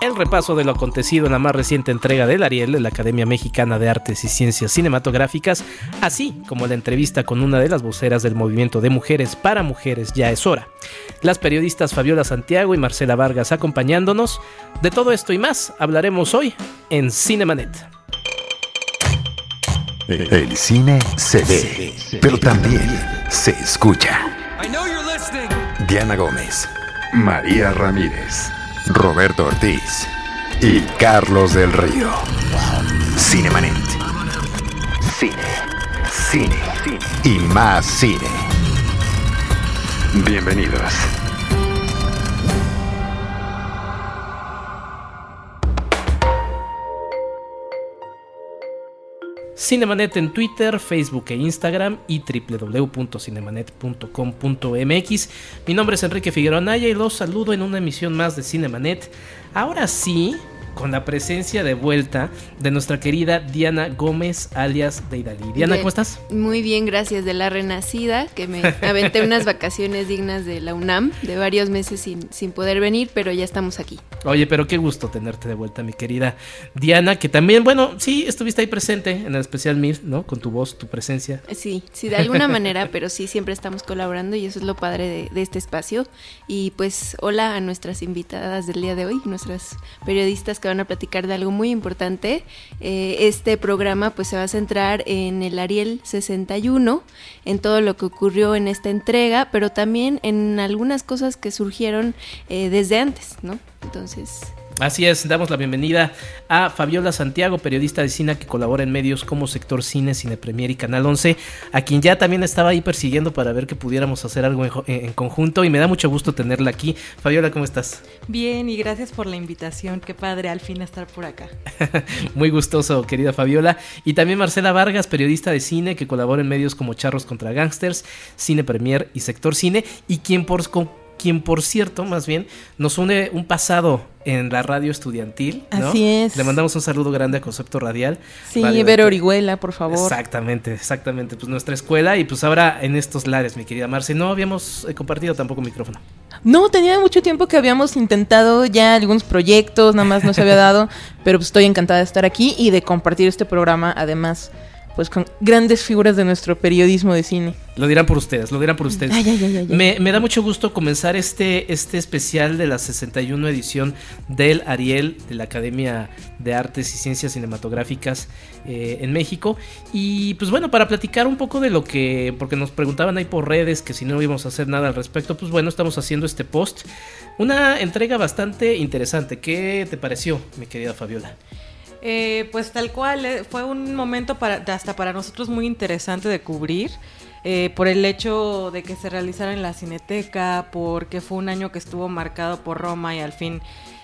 el repaso de lo acontecido en la más reciente entrega del Ariel de la Academia Mexicana de Artes y Ciencias Cinematográficas, así como la entrevista con una de las voceras del movimiento de mujeres para mujeres Ya es hora. Las periodistas Fabiola Santiago y Marcela Vargas acompañándonos. De todo esto y más hablaremos hoy en Cinemanet. El cine se ve, pero también se escucha. Diana Gómez, María Ramírez. Roberto Ortiz y Carlos del Río. Cinemanet. Cine, cine, cine y más cine. Bienvenidos. Cinemanet en Twitter, Facebook e Instagram y www.cinemanet.com.mx. Mi nombre es Enrique Figueroa Naya y los saludo en una emisión más de Cinemanet. Ahora sí, con la presencia de vuelta de nuestra querida Diana Gómez, alias Deidali. Diana, ¿cómo estás? Muy bien, gracias. De la renacida, que me aventé unas vacaciones dignas de la UNAM, de varios meses sin, sin poder venir, pero ya estamos aquí. Oye, pero qué gusto tenerte de vuelta, mi querida Diana, que también, bueno, sí, estuviste ahí presente en el especial MIR, ¿no? Con tu voz, tu presencia. Sí, sí, de alguna manera, pero sí, siempre estamos colaborando y eso es lo padre de, de este espacio. Y pues, hola a nuestras invitadas del día de hoy, nuestras periodistas que van a platicar de algo muy importante. Eh, este programa pues se va a centrar en el Ariel 61, en todo lo que ocurrió en esta entrega, pero también en algunas cosas que surgieron eh, desde antes, ¿no? Entonces, Así es, damos la bienvenida a Fabiola Santiago, periodista de cine que colabora en medios como Sector Cine, Cine Premier y Canal 11, a quien ya también estaba ahí persiguiendo para ver que pudiéramos hacer algo en, en, conjunto y me da mucho gusto tenerla aquí. Fabiola, ¿cómo estás? Bien, y gracias por la invitación, qué padre al fin estar por acá. Muy gustoso, querida Fabiola. Y también Marcela Vargas, periodista de cine que colabora en medios como Charros contra Gangsters, Cine Premier y Sector Cine, y quien por quien por cierto, más bien, nos une un pasado en la radio estudiantil. ¿no? Así es. Le mandamos un saludo grande a Concepto Radial. Sí, Vero Orihuela, por favor. Exactamente, exactamente. Pues nuestra escuela y pues ahora en estos lares, mi querida Marce, no habíamos eh, compartido tampoco micrófono. No, tenía mucho tiempo que habíamos intentado ya algunos proyectos, nada más no se había dado, pero pues estoy encantada de estar aquí y de compartir este programa, además pues con grandes figuras de nuestro periodismo de cine. Lo dirán por ustedes, lo dirán por ustedes. Ay, ay, ay, me, me, da mucho gusto comenzar este, este especial de la 61 edición del Ariel de la Academia de Artes y Ciencias Cinematográficas eh, en México. Y pues bueno, para platicar un poco de lo que, porque nos preguntaban ahí por redes que si no íbamos a hacer nada al respecto, pues bueno, estamos haciendo este post. Una entrega bastante interesante. ¿Qué te pareció, mi querida Fabiola? Eh, pues tal cual, eh, fue un momento para, hasta para nosotros muy interesante de cubrir. Eh, por el hecho de que se realizara en la Cineteca, porque fue un año que estuvo marcado por Roma y al fin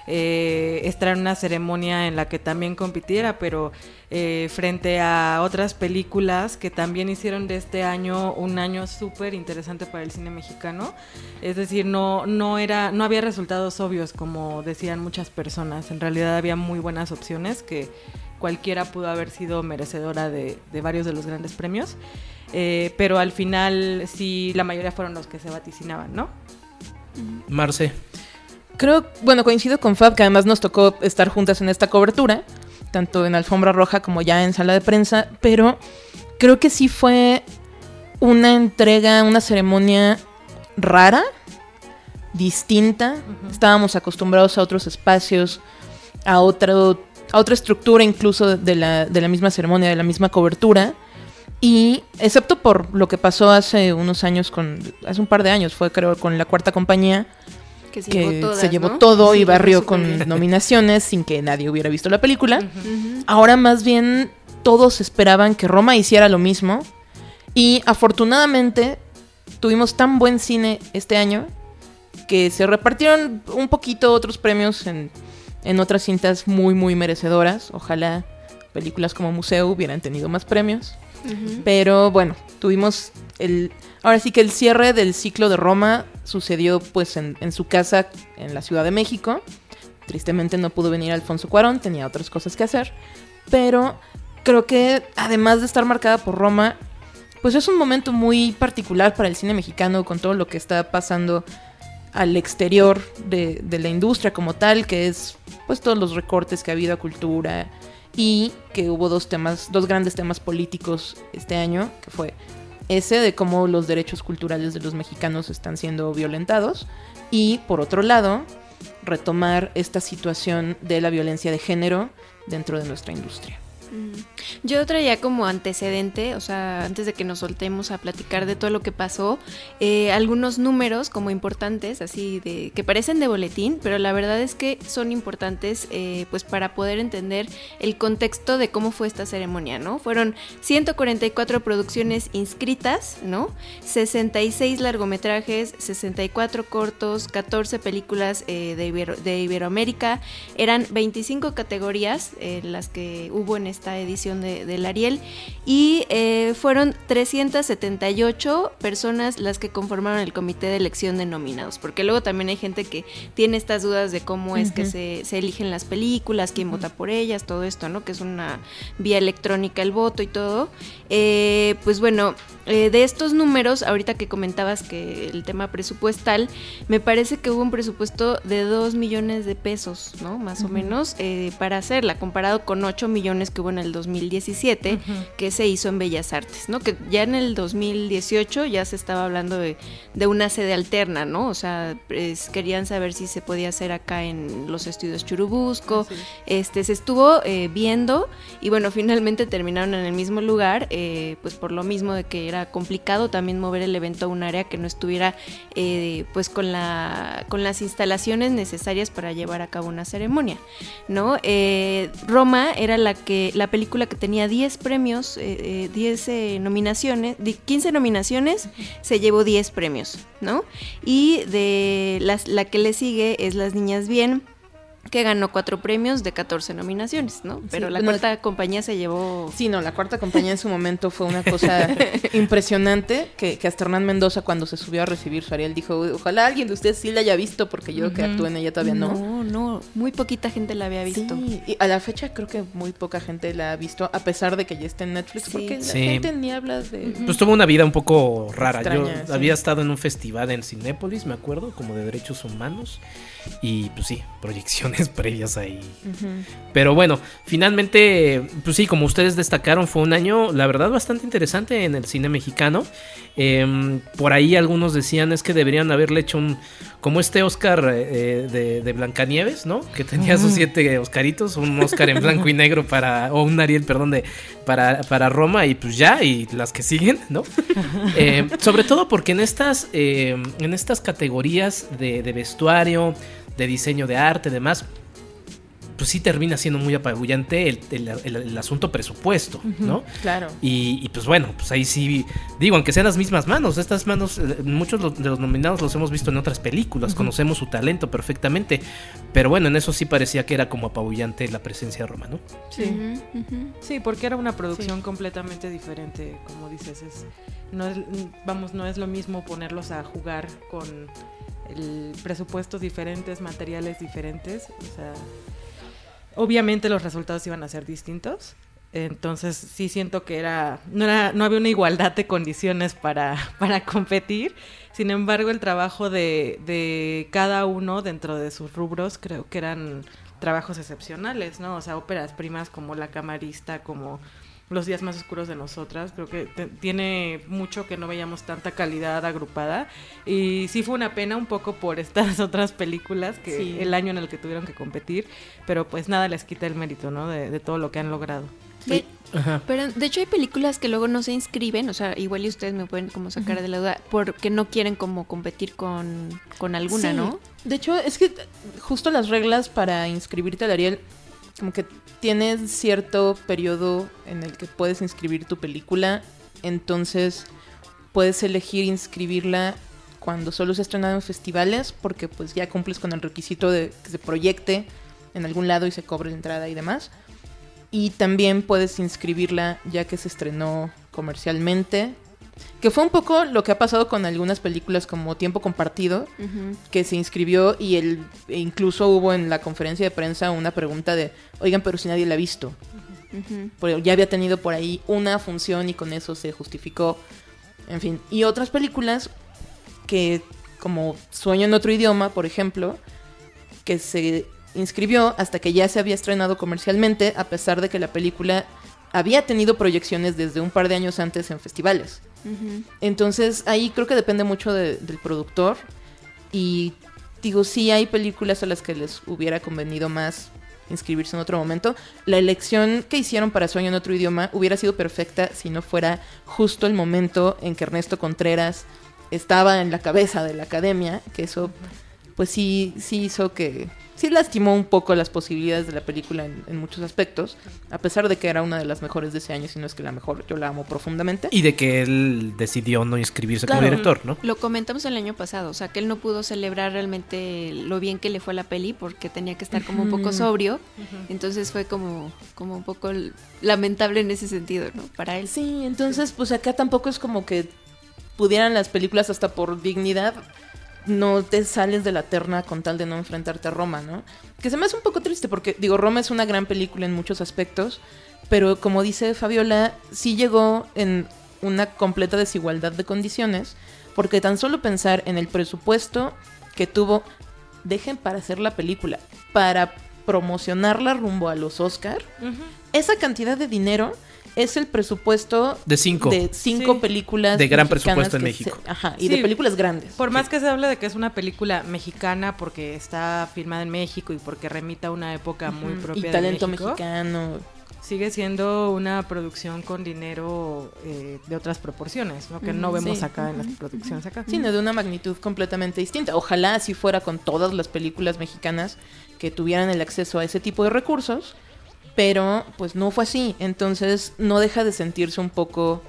eh, estar en una ceremonia en la que también compitiera, pero eh, frente a otras películas que también hicieron de este año un año súper interesante para el cine mexicano. Es decir, no, no, era, no había resultados obvios, como decían muchas personas. En realidad había muy buenas opciones que cualquiera pudo haber sido merecedora de, de varios de los grandes premios. Eh, pero al final sí, la mayoría fueron los que se vaticinaban, ¿no? Marce. Creo, bueno, coincido con Fab, que además nos tocó estar juntas en esta cobertura, tanto en Alfombra Roja como ya en sala de prensa, pero creo que sí fue una entrega, una ceremonia rara, distinta. Uh -huh. Estábamos acostumbrados a otros espacios, a, otro, a otra estructura incluso de la, de la misma ceremonia, de la misma cobertura. Y excepto por lo que pasó hace unos años, con hace un par de años, fue creo con la cuarta compañía, que se que llevó, todas, se llevó ¿no? todo Sí, y barrió con bien. nominaciones sin que nadie hubiera visto la película. Ahora más bien todos esperaban que Roma hiciera lo mismo y afortunadamente tuvimos tan buen cine este año que se repartieron un poquito otros premios en, en otras cintas muy muy merecedoras. Ojalá películas como Museo hubieran tenido más premios. Pero bueno, tuvimos Ahora sí que el cierre del ciclo de Roma sucedió pues en, en su casa en la Ciudad de México. Tristemente no pudo venir Alfonso Cuarón, tenía otras cosas que hacer. Pero creo que además de estar marcada por Roma, pues es un momento muy particular para el cine mexicano con todo lo que está pasando al exterior de, de, la industria como tal, que es pues todos los recortes que ha habido a cultura y que hubo dos temas, dos grandes temas políticos este año, que fue ese de cómo los derechos culturales de los mexicanos están siendo violentados y por otro lado retomar esta situación de la violencia de género dentro de nuestra industria. Yo traía como antecedente, o sea, antes de que nos soltemos a platicar de todo lo que pasó, eh, algunos números como importantes, así de que parecen de boletín, pero la verdad es que son importantes, eh, pues para poder entender el contexto de cómo fue esta ceremonia, ¿no? Fueron 144 producciones inscritas, ¿no? 66 largometrajes, 64 cortos, 14 películas eh, de, de Iberoamérica, eran 25 categorías las que hubo en esta edición de, del Ariel y eh, fueron 378 personas las que conformaron el comité de elección de nominados, porque luego también hay gente que tiene estas dudas de cómo es que se, eligen las películas, quién vota por ellas, todo esto, ¿no? Que es una vía electrónica el voto y todo. Eh, pues bueno, eh, de estos números, ahorita que comentabas que el tema presupuestal, me parece que hubo un presupuesto de 2 millones de pesos, ¿no? Más o menos, para hacerla, comparado con 8 millones que hubo en el 2017, que se hizo en Bellas Artes, ¿no? Que ya en el 2018 ya se estaba hablando de, una sede alterna, ¿no? O sea, querían saber si se podía hacer acá en los estudios Churubusco. Este, se estuvo eh, viendo y bueno, finalmente terminaron en el mismo lugar, eh, pues por lo mismo de que era complicado también mover el evento a un área que no estuviera eh, pues con la con las instalaciones necesarias para llevar a cabo una ceremonia, ¿no? Roma era la que la película que tenía 10 premios, 10 eh, eh, nominaciones, 15 nominaciones, se llevó 10 premios, ¿no? Y de la que le sigue es Las Niñas Bien, que ganó cuatro premios de 14 nominaciones, ¿no? Pero la cuarta compañía se llevó... Sí, no, la cuarta compañía en su momento fue una cosa impresionante, que, que, hasta Hernán Mendoza cuando se subió a recibir su Ariel dijo, ojalá alguien de ustedes sí la haya visto, porque yo que actúe en ella todavía no. No, no, muy poquita gente la había visto. Sí, y a la fecha creo que muy poca gente la ha visto, a pesar de que ya está en Netflix, porque la gente ni habla de... Pues tuvo una vida un poco rara. yo había estado en un festival en Cinépolis, me acuerdo, como de derechos humanos, y pues sí, previas ahí. Pero bueno, finalmente, pues sí, como ustedes destacaron, fue un año, la verdad, bastante interesante en el cine mexicano. Em, por ahí algunos decían es que deberían haberle hecho un, como este Oscar eh, de, de, Blancanieves, ¿no? Que tenía sus siete Oscaritos, un Oscar en blanco y negro para, o un Ariel, perdón, de, para, para Roma y pues ya, y las que siguen, ¿no? Em, sobre todo porque en estas, em, en estas categorías de, de vestuario, de diseño de arte, demás, pues sí termina siendo muy apabullante el, asunto presupuesto, ¿no? Claro. Y, pues bueno, pues ahí sí, digo, aunque sean las mismas manos, estas manos, eh, muchos de los nominados los hemos visto en otras películas, conocemos su talento perfectamente, pero bueno, en eso sí parecía que era como apabullante la presencia de Roma, ¿no? Sí, sí, porque era una producción completamente diferente, como dices, es, no es, vamos, no es lo mismo ponerlos a jugar con el presupuestos diferentes, materiales diferentes, o sea obviamente los resultados iban a ser distintos. Entonces sí siento que era no, era, no había una igualdad de condiciones para, para competir. Sin embargo, el trabajo de, de, cada uno dentro de sus rubros creo que eran trabajos excepcionales, ¿no? O sea, óperas primas como La Camarista, como los días más oscuros de nosotras. Creo que tiene mucho que no veíamos tanta calidad agrupada. Y sí fue una pena un poco por estas otras películas que el año en el que tuvieron que competir. Pero pues nada les quita el mérito, ¿no? De, todo lo que han logrado. pero de hecho hay películas que luego no se inscriben, o sea, igual y ustedes me pueden como sacar de la duda, porque no quieren como competir con, con alguna, ¿no? De hecho, es que justo las reglas para inscribirte al Ariel como que tienes cierto periodo en el que puedes inscribir tu película, entonces puedes elegir inscribirla cuando solo se estrenado en festivales, porque pues ya cumples con el requisito de que se proyecte en algún lado y se cobre la entrada y demás. Y también puedes inscribirla ya que se estrenó comercialmente que fue un poco lo que ha pasado con algunas películas como Tiempo Compartido, que se inscribió y el, e incluso hubo en la conferencia de prensa una pregunta de, oigan, pero si nadie la ha visto. Porque ya había tenido por ahí una función y con eso se justificó. En fin, y otras películas que como Sueño en otro idioma, por ejemplo, que se inscribió hasta que ya se había estrenado comercialmente, a pesar de que la película había tenido proyecciones desde un par de años antes en festivales. Entonces ahí creo que depende mucho del productor. Y digo, sí hay películas a las que les hubiera convenido más inscribirse en otro momento. La elección que hicieron para Sueño en otro idioma hubiera sido perfecta si no fuera justo el momento en que Ernesto Contreras estaba en la cabeza de la academia, que eso pues sí, sí hizo que, sí lastimó un poco las posibilidades de la película en, muchos aspectos, a pesar de que era una de las mejores de ese año, si no es que la mejor, yo la amo profundamente. Y de que él decidió no inscribirse como director, ¿no? Lo comentamos el año pasado, o sea, que él no pudo celebrar realmente lo bien que le fue a la peli porque tenía que estar como un poco sobrio, entonces fue como, como un poco lamentable en ese sentido, ¿no? Para él. Sí, entonces pues acá tampoco es como que pudieran las películas hasta por dignidad no te sales de la terna con tal de no enfrentarte a Roma, ¿no? Que se me hace un poco triste porque, digo, Roma es una gran película en muchos aspectos, pero como dice Fabiola, sí llegó en una completa desigualdad de condiciones, porque tan solo pensar en el presupuesto que tuvo, dejen para hacer la película, para promocionarla rumbo a los Oscar, esa cantidad de dinero es el presupuesto de cinco, de cinco películas de gran presupuesto en México. ajá, y de películas grandes. Por más que se hable de que es una película mexicana porque está filmada en México y porque remita a una época muy propia y talento mexicano. Sigue siendo una producción con dinero eh, de otras proporciones, ¿no? que no vemos acá en las producciones acá. Sino de una magnitud completamente distinta. Ojalá así fuera con todas las películas mexicanas que tuvieran el acceso a ese tipo de recursos pero pues no fue así, entonces no deja de sentirse un poco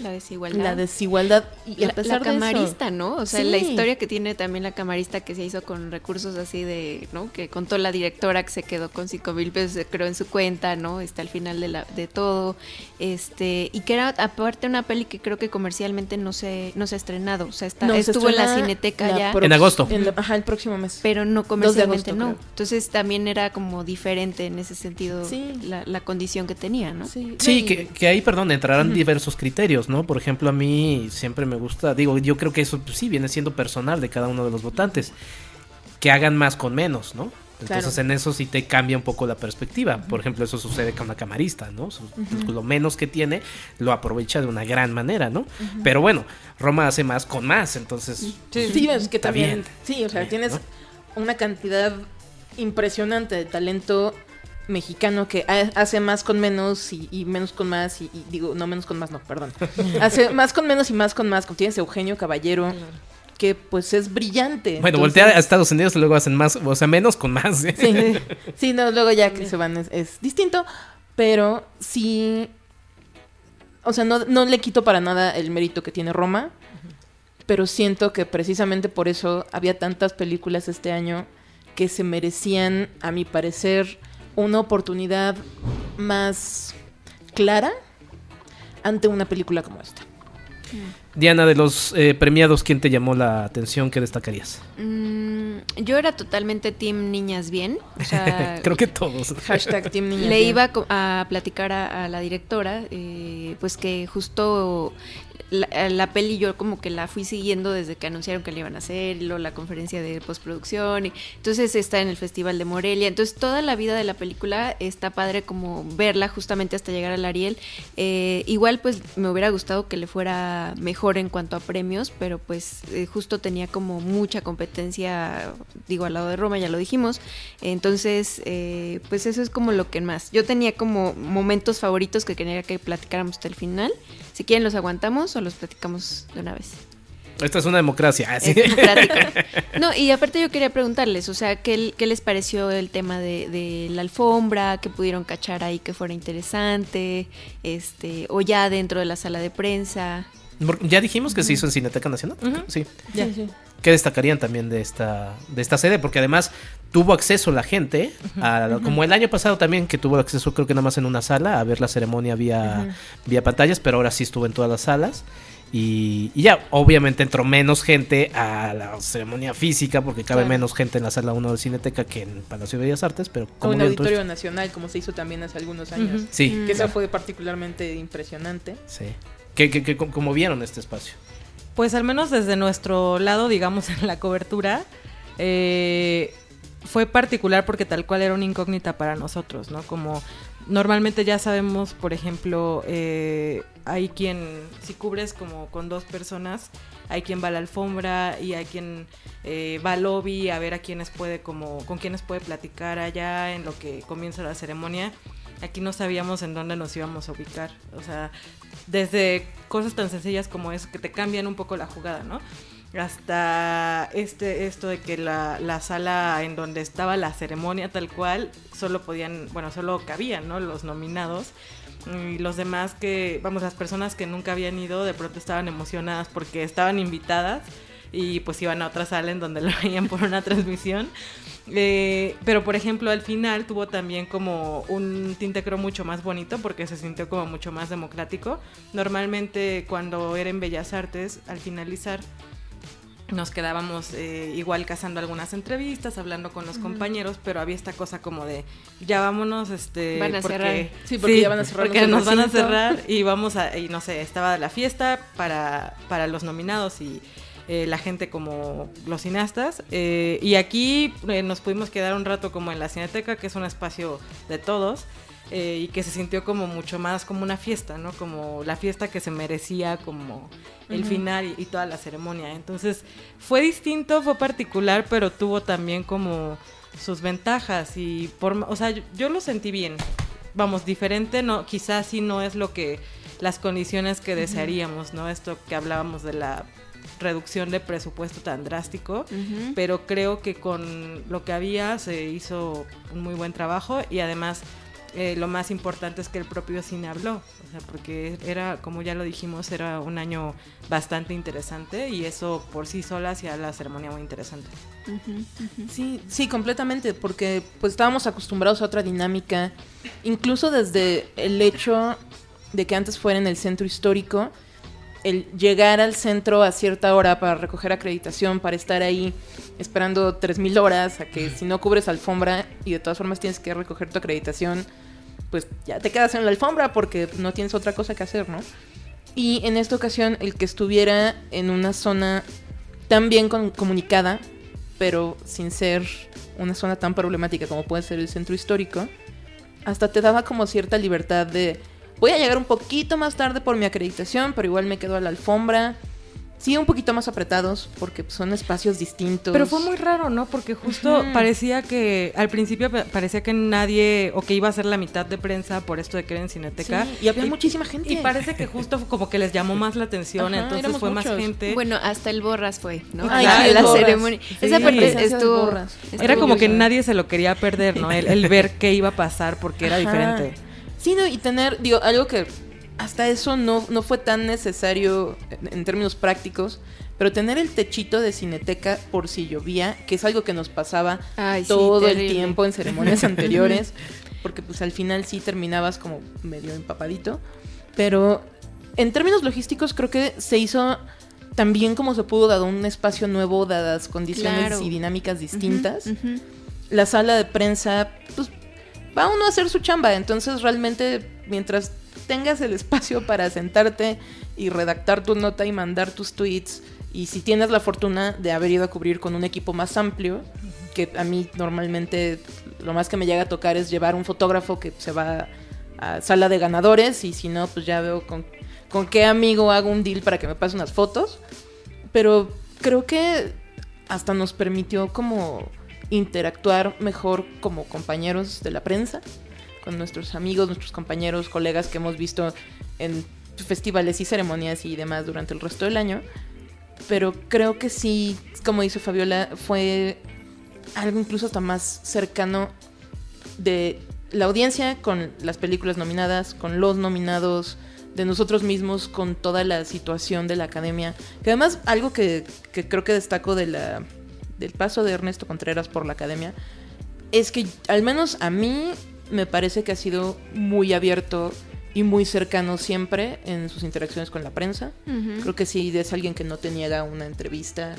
la desigualdad. La desigualdad. Y a pesar la, camarista, ¿no? O sea, la historia que tiene también la camarista que se hizo con recursos así de, ¿no? Que contó la directora que se quedó con cinco mil pesos, creo, en su cuenta, ¿no? Está al final de, la, de todo. Este, y que era aparte una peli que creo que comercialmente no se, no se ha estrenado. O sea, está, estuvo en la cineteca ya. En agosto. ajá, el próximo mes. Pero no comercialmente, no. Entonces también era como diferente en ese sentido la, la, condición que tenía, ¿no? Sí, que, que, ahí, perdón, entrarán diversos criterios. ¿No? Por ejemplo, a mí siempre me gusta, digo, yo creo que eso pues, sí viene siendo personal de cada uno de los votantes, que hagan más con menos, ¿no? Entonces en eso sí te cambia un poco la perspectiva. Por ejemplo, eso sucede con una camarista, ¿no? Lo menos que tiene lo aprovecha de una gran manera, ¿no? Pero bueno, Roma hace más con más, entonces... Sí, es que también... Sí, o sea, tienes una cantidad impresionante de talento mexicano que hace más con menos y, menos con más y, digo, no menos con más, no, perdón. hace más con menos y más con más. Como tienes Eugenio Caballero, que pues es brillante. Bueno, voltea a Estados Unidos y luego hacen más, o sea, menos con más. Sí, sí, no, luego ya que se van es, distinto, pero sí, o sea, no, no le quito para nada el mérito que tiene Roma, pero siento que precisamente por eso había tantas películas este año que se merecían, a mi parecer, una oportunidad más clara ante una película como esta. Diana, de los eh, premiados, ¿quién te llamó la atención? ¿Qué destacarías? Mm, yo era totalmente Team Niñas Bien. Creo que todos. Hashtag Team Niñas Le iba a, platicar a, la directora, eh, pues que justo la, peli yo como que la fui siguiendo desde que anunciaron que le iban a hacer, la conferencia de postproducción, y entonces está en el Festival de Morelia, entonces toda la vida de la película está padre como verla justamente hasta llegar al Ariel. Eh, igual pues me hubiera gustado que le fuera mejor en cuanto a premios, pero pues eh, justo tenía como mucha competencia, digo, al lado de Roma, ya lo dijimos, entonces eh, pues eso es como lo que más. Yo tenía como momentos favoritos que quería que platicáramos hasta el final. Si quieren los aguantamos o los platicamos de una vez. Esta es una democracia. ¿ah? no, y aparte yo quería preguntarles, o sea, ¿qué, qué les pareció el tema de, la alfombra? ¿Qué pudieron cachar ahí que fuera interesante? este O ya dentro de la sala de prensa. Ya dijimos que se hizo en Cineteca Nacional. Sí. ¿Qué destacarían también de esta, de esta sede? Porque además tuvo acceso la gente, como el año pasado también, que tuvo acceso creo que nada más en una sala, a ver la ceremonia vía, vía pantallas, pero ahora sí estuvo en todas las salas. Y, ya, obviamente entró menos gente a la ceremonia física, porque cabe menos gente en la sala 1 de Cineteca que en Palacio de Bellas Artes, pero como en Auditorio Nacional, como se hizo también hace algunos años. Sí. Que eso fue particularmente impresionante. Sí. ¿Qué, qué, cómo vieron este espacio? Pues al menos desde nuestro lado, digamos, en la cobertura, eh, fue particular porque tal cual era una incógnita para nosotros, ¿no? Como normalmente ya sabemos, por ejemplo, eh, hay quien, si cubres como con dos personas, hay quien va a la alfombra y hay quien eh, va al lobby a ver a quienes puede como, con quienes puede platicar allá en lo que comienza la ceremonia. Aquí no sabíamos en dónde nos íbamos a ubicar. O sea, desde cosas tan sencillas como eso, que te cambian un poco la jugada, ¿no? hasta este esto de que la, la, sala en donde estaba la ceremonia tal cual solo podían bueno solo cabían no los nominados y los demás que vamos las personas que nunca habían ido de pronto estaban emocionadas porque estaban invitadas y pues iban a otra sala en donde lo veían por una transmisión eh, pero por ejemplo al final tuvo también como un tinte creo mucho más bonito porque se sintió como mucho más democrático normalmente cuando era en Bellas Artes al finalizar nos quedábamos eh, igual cazando algunas entrevistas, hablando con los compañeros, pero había esta cosa como de ya vámonos, este, van a porque, cerrar. Sí, porque ya van a cerrar. Porque nos van a cerrar y vamos a, y no sé, estaba la fiesta para, para los nominados y eh, la gente como los cineastas. Eh, y aquí nos pudimos quedar un rato como en la cineteca, que es un espacio de todos. Eh, y que se sintió como mucho más como una fiesta, ¿no? Como la fiesta que se merecía, como el final y, toda la ceremonia. Entonces fue distinto, fue particular, pero tuvo también como sus ventajas y por, o sea, yo, yo lo sentí bien. Vamos, diferente, no, quizás sí no es lo que las condiciones que desearíamos, ¿no? Esto que hablábamos de la reducción de presupuesto tan drástico, pero creo que con lo que había se hizo un muy buen trabajo y además eh, lo más importante es que el propio cine habló, o sea, porque era, como ya lo dijimos, era un año bastante interesante y eso por sí sola hacía la ceremonia muy interesante. Sí, sí, completamente, porque pues estábamos acostumbrados a otra dinámica, incluso desde el hecho de que antes fuera en el centro histórico, el llegar al centro a cierta hora para recoger acreditación, para estar ahí esperando 3.000 horas, a que si no cubres alfombra y de todas formas tienes que recoger tu acreditación, pues ya te quedas en la alfombra porque no tienes otra cosa que hacer, ¿no? Y en esta ocasión el que estuviera en una zona tan bien comunicada, pero sin ser una zona tan problemática como puede ser el centro histórico, hasta te daba como cierta libertad de voy a llegar un poquito más tarde por mi acreditación, pero igual me quedo a la alfombra. Sí, un poquito más apretados porque son espacios distintos. Pero fue muy raro, ¿no? Porque justo parecía que al principio pa- parecía que nadie o que iba a ser la mitad de prensa por esto de que era en Cineteca. Sí, y había muchísima gente. Y parece que justo como que les llamó más la atención, Ajá, entonces fue más gente. Bueno, hasta el Borras fue, ¿no? Ay, la, sí, ceremonia. Sí. Esa parte estuvo, estuvo Era como que nadie se lo quería perder, ¿no? El, el ver qué iba a pasar porque era diferente. Sí, no, y tener, digo, algo que hasta eso no, no fue tan necesario en, en términos prácticos, pero tener el techito de cineteca por si llovía, que es algo que nos pasaba Ay, sí, todo el tiempo en ceremonias anteriores, porque pues al final sí terminabas como medio empapadito, pero en términos logísticos creo que se hizo también como se pudo dado un espacio nuevo dadas condiciones Claro. y dinámicas distintas. la sala de prensa, pues va uno a hacer su chamba. Entonces, realmente, mientras tengas el espacio para sentarte y redactar tu nota y mandar tus tweets, y si tienes la fortuna de haber ido a cubrir con un equipo más amplio, que a mí normalmente lo más que me llega a tocar es llevar un fotógrafo que se va a sala de ganadores, y si no, pues ya veo con, con qué amigo hago un deal para que me pase unas fotos. Pero creo que hasta nos permitió como interactuar mejor como compañeros de la prensa, con nuestros amigos, nuestros compañeros, colegas que hemos visto en festivales y ceremonias y demás durante el resto del año. Pero creo que sí, como dice Fabiola, fue algo incluso hasta más cercano de la audiencia con las películas nominadas, con los nominados, de nosotros mismos con toda la situación de la academia. Que además algo que, que creo que destaco de la, del paso de Ernesto Contreras por la academia es que al menos a mí me parece que ha sido muy abierto y muy cercano siempre en sus interacciones con la prensa. Creo que sí es alguien que no te niega una entrevista,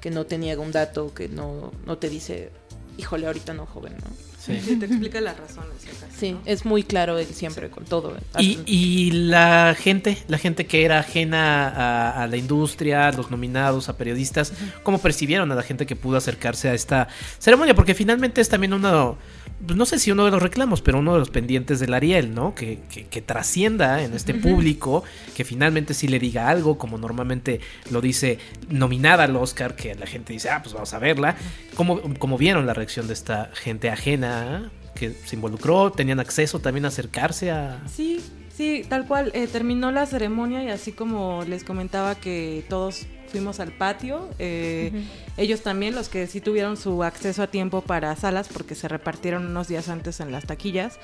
que no te niega un dato, que no, no te dice híjole, ahorita no, joven, ¿no? Sí, te explica las razones. sí, es muy claro él siempre con todo. Y, y, la gente, la gente que era ajena a, la industria, a los nominados, a periodistas, ¿cómo percibieron a la gente que pudo acercarse a esta ceremonia? Porque finalmente es también uno, pues no sé si uno de los reclamos, pero uno de los pendientes del Ariel, ¿no? Que, que, trascienda en este público, que finalmente sí le diga algo, como normalmente lo dice nominada al Oscar, que la gente dice, ah, pues vamos a verla. ¿Cómo, cómo vieron la reacción de esta gente ajena? que se involucró, tenían acceso también a acercarse a... Sí, sí, tal cual. Eh, terminó la ceremonia y así como les comentaba que todos fuimos al patio. Eh, ellos también, los que sí tuvieron su acceso a tiempo para salas, porque se repartieron unos días antes en las taquillas.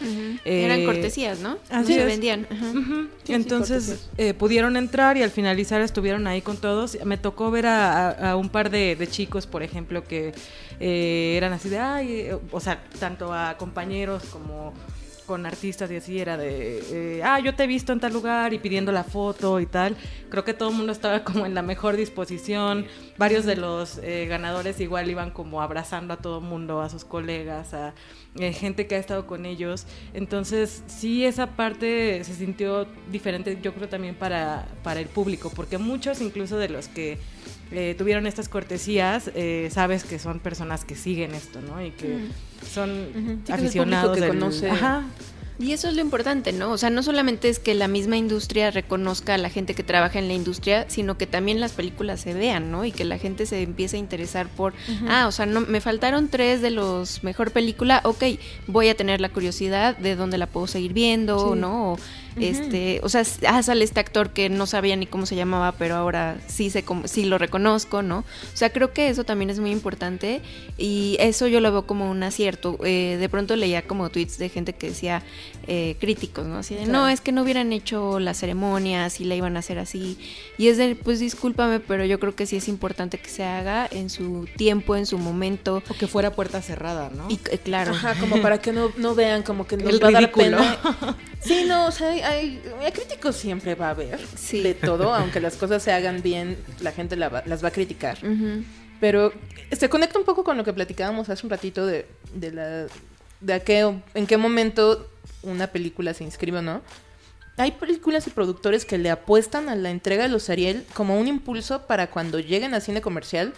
Eh, Eran cortesías, ¿no? Así se vendían. Entonces eh, pudieron entrar y al finalizar estuvieron ahí con todos. Me tocó ver a, un par de, de, chicos, por ejemplo, que eran así de, ay, o sea, tanto a compañeros como con artistas y así era de, eh, ah, yo te he visto en tal lugar y pidiendo la foto y tal. Creo que todo el mundo estaba como en la mejor disposición. Varios de los eh, ganadores igual iban como abrazando a todo el mundo, a sus colegas, a eh, gente que ha estado con ellos. Entonces, sí, esa parte se sintió diferente, yo creo también para, para el público, porque muchos incluso de los que tuvieron estas cortesías, sabes que son personas que siguen esto, ¿no? Y que mm son aficionados que conoce. Y eso es lo importante, ¿no? O sea, no solamente es que la misma industria reconozca a la gente que trabaja en la industria, sino que también las películas se vean, ¿no? Y que la gente se empiece a interesar por, ah, o sea, no, me faltaron tres de los mejor película, ok, voy a tener la curiosidad de dónde la puedo seguir viendo, ¿no? O, este, o sea, ah, sale este actor que no sabía ni cómo se llamaba, pero ahora sí sé sí lo reconozco, ¿no? O sea, creo que eso también es muy importante y eso yo lo veo como un acierto. Eh, de pronto leía como tweets de gente que decía eh, críticos, ¿no? Así de, no, es que no hubieran hecho las ceremonias y la iban a hacer así. Y es de, pues discúlpame, pero yo creo que sí es importante que se haga en su tiempo, en su momento. O que fuera puerta cerrada, ¿no? Y eh, claro. Ajá, como para que no, no vean como que nos va a dar pena. Sí, no, o sea, hay, críticos siempre va a haber de todo, aunque las cosas se hagan bien, la gente las va a criticar. Pero se conecta un poco con lo que platicábamos hace un ratito de, de la de qué, en qué momento una película se inscribe o no. Hay películas y productores que le apuestan a la entrega de los Ariel como un impulso para cuando lleguen a cine comercial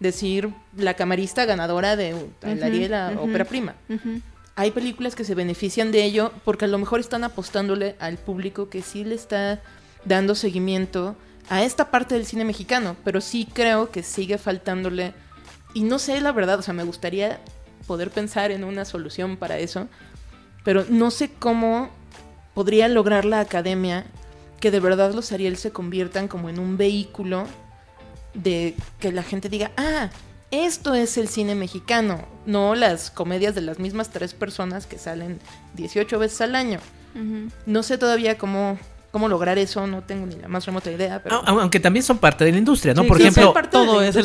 decir la camarista ganadora de Ariel a ópera prima. Hay películas que se benefician de ello porque a lo mejor están apostándole al público que sí le está dando seguimiento a esta parte del cine mexicano, pero sí creo que sigue faltándole. Y no sé la verdad, o sea, me gustaría poder pensar en una solución para eso, pero no sé cómo podría lograr la academia que de verdad los Ariel se conviertan como en un vehículo de que la gente diga, ah, esto es el cine mexicano, no las comedias de las mismas tres personas que salen 18 veces al año. No sé todavía cómo, cómo lograr eso, no tengo ni la más remota idea. Pero... Aunque también son parte de la industria, ¿no? por ejemplo, todo es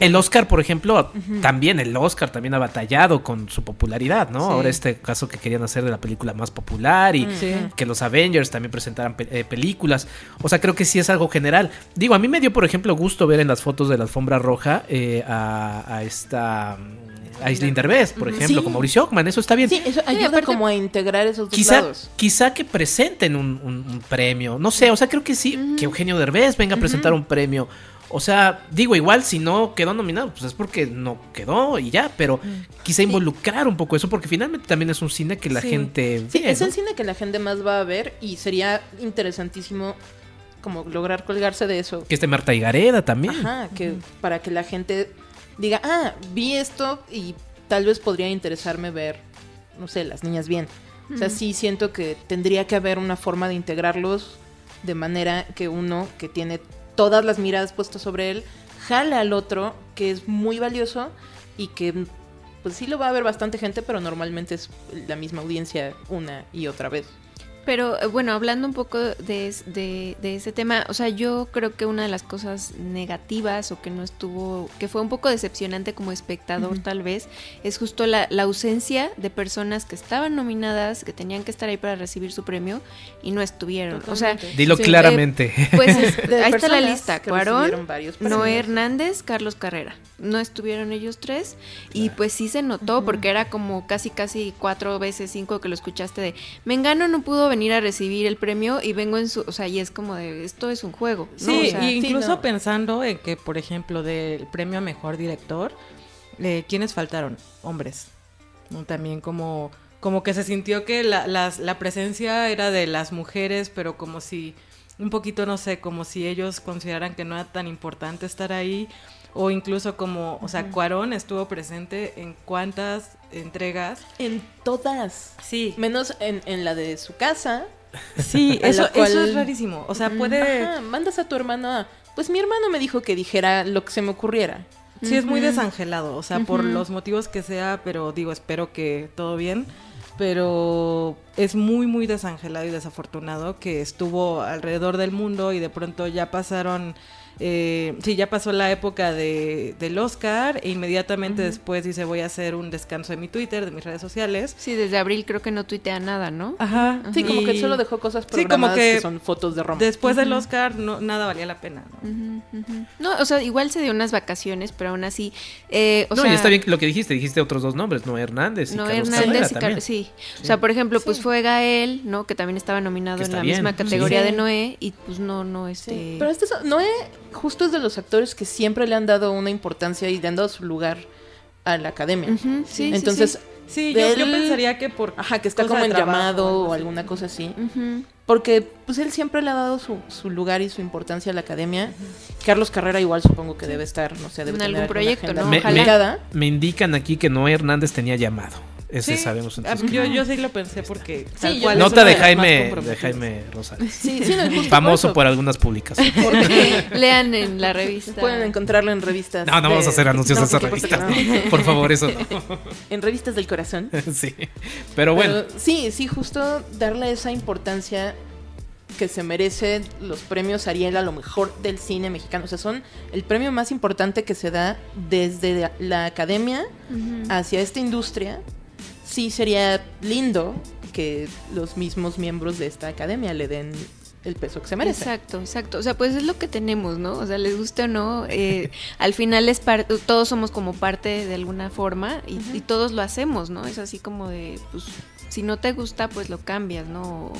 el, Oscar, por ejemplo, también el Oscar también ha batallado con su popularidad, ¿no? Ahora este caso que querían hacer de la película más popular y que los Avengers también presentaran eh, películas. O sea, creo que sí es algo general. Digo, a mí me dio, por ejemplo, gusto ver en las fotos de la alfombra roja eh, a, esta a Islín Derbez, por ejemplo, como Mauricio Ockman, eso está bien. Sí, eso ayuda como a integrar esos dos quizá, Quizá que presenten un, premio, no sé, o sea, creo que sí, que Eugenio Derbez venga a presentar un premio. O sea, digo, igual si no quedó nominado, pues es porque no quedó y ya, pero quizá involucrar un poco eso, porque finalmente también es un cine que la gente Sí, es el cine que la gente más va a ver y sería interesantísimo como lograr colgarse de eso. Que esté Marta Higareda también. Ajá, que para que la gente diga, ah, vi esto y tal vez podría interesarme ver, no sé, las niñas bien. O sea, sí siento que tendría que haber una forma de integrarlos de manera que uno que tiene todas las miradas puestas sobre él, jale al otro, que es muy valioso y que pues sí lo va a ver bastante gente, pero normalmente es la misma audiencia una y otra vez. Pero eh, bueno, hablando un poco de, de, ese tema, o sea, yo creo que una de las cosas negativas o que no estuvo, que fue un poco decepcionante como espectador tal vez, es justo la, ausencia de personas que estaban nominadas, que tenían que estar ahí para recibir su premio y no estuvieron. O sea, dilo claramente. pues ahí está la lista, Cuarón, Noé Hernández, Carlos Carrera. no estuvieron ellos tres y pues sí se notó porque era como casi casi cuatro veces cinco que lo escuchaste de Mengano no pudo venir a recibir el premio y vengo en su, o sea, y es como de esto es un juego. Sí, incluso pensando en que, por ejemplo, del premio a mejor director, eh, ¿quiénes faltaron? Hombres. También como, como que se sintió que la, la presencia era de las mujeres, pero como si un poquito, no sé, como si ellos consideraran que no era tan importante estar ahí, o incluso como, o sea, Cuarón estuvo presente en cuántas entregas. En todas. Sí. Menos en, en la de su casa. Sí, eso, eso es rarísimo. O sea, puede... mandas a tu hermano Pues mi hermano me dijo que dijera lo que se me ocurriera. Sí, es muy desangelado, o sea, por los motivos que sea, pero digo, espero que todo bien pero es muy, muy desangelado y desafortunado que estuvo alrededor del mundo y de pronto ya pasaron eh, sí, ya pasó la época de, del Oscar e inmediatamente después dice voy a hacer un descanso de mi Twitter, de mis redes sociales. Sí, desde abril creo que no tuitea nada, ¿no? Ajá. Sí, como que solo dejó cosas programadas sí, como que, son fotos de Roma. Después del Oscar no, nada valía la pena, ¿no? no, o sea, igual se dio unas vacaciones, pero aún así... Eh, no, y está bien lo que dijiste, dijiste otros dos nombres, no Hernández y no, Hernández y sí. O sea, por ejemplo, pues fue Gael, ¿no? Que también estaba nominado en la misma categoría de Noé y pues no, no, este... Pero este Noé justo es de los actores que siempre le han dado una importancia y le han dado su lugar a la academia. sí, Entonces, sí, yo, pensaría que por. Ajá, que está como en llamado o alguna cosa así. Porque pues él siempre le ha dado su, su lugar y su importancia a la academia. Carlos Carrera igual supongo que debe estar, no sé, debe en algún proyecto, ¿no? Me, me, indican aquí que Noé Hernández tenía llamado. Ese sabemos ah, entonces. Yo, yo sí lo pensé porque tal cual Nota de Jaime, de Jaime Rosales. Sí, sí, no, Famoso por, algunas publicaciones. Lean en la revista. Pueden encontrarlo en revistas. No, no vamos a hacer anuncios de esa revista. Por favor, eso no. En revistas del corazón. sí. Pero bueno. sí, sí, justo darle esa importancia que se merece los premios Ariel a lo mejor del cine mexicano. O sea, son el premio más importante que se da desde la academia hacia esta industria sí sería lindo que los mismos miembros de esta academia le den el peso que se merece. Exacto, exacto. O sea, pues es lo que tenemos, ¿no? O sea, les guste o no, eh, al final es todos somos como parte de alguna forma y, y, todos lo hacemos, ¿no? Es así como de, pues, si no te gusta, pues lo cambias, ¿no?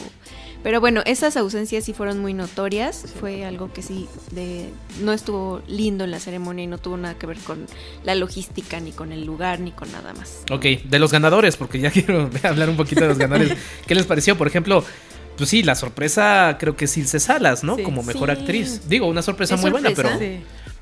Pero bueno, esas ausencias sí fueron muy notorias. Fue algo que sí de, no estuvo lindo en la ceremonia y no tuvo nada que ver con la logística, ni con el lugar, ni con nada más. Ok, de los ganadores, porque ya quiero hablar un poquito de los ganadores. ¿Qué les pareció? Por ejemplo, pues sí, la sorpresa creo que es Ilse Salas, ¿no? Como mejor actriz. Digo, una sorpresa muy buena, pero...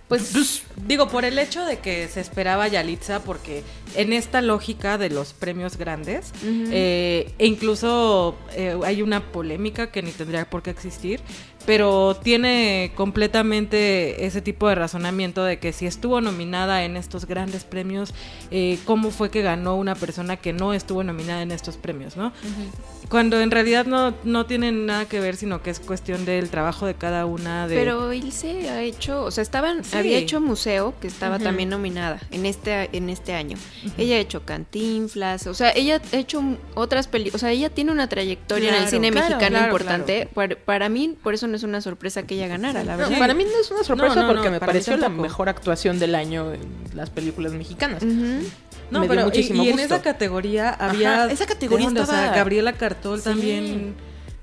Pues, pues, digo, por el hecho de que se esperaba Yalitza, porque en esta lógica de los premios grandes, eh, e incluso eh, hay una polémica que ni tendría por qué existir, pero tiene completamente ese tipo de razonamiento de que si estuvo nominada en estos grandes premios, eh, ¿cómo fue que ganó una persona que no estuvo nominada en estos premios, no? Cuando en realidad no, no tienen nada que ver, sino que es cuestión del trabajo de cada una de... Pero Ilse ha hecho, o sea, estaban, había hecho Museo, que estaba también nominada en este, en este año. Ella ha hecho Cantinflas, o sea, ella ha hecho otras películas, o sea, ella tiene una trayectoria en el cine mexicano importante. Para, mí, por eso no es una sorpresa que ella ganara, la verdad. para mí no es una sorpresa porque me pareció la mejor actuación del año en las películas mexicanas. No, pero y, en esa categoría había esa categoría estaba... o sea, Gabriela Cartol también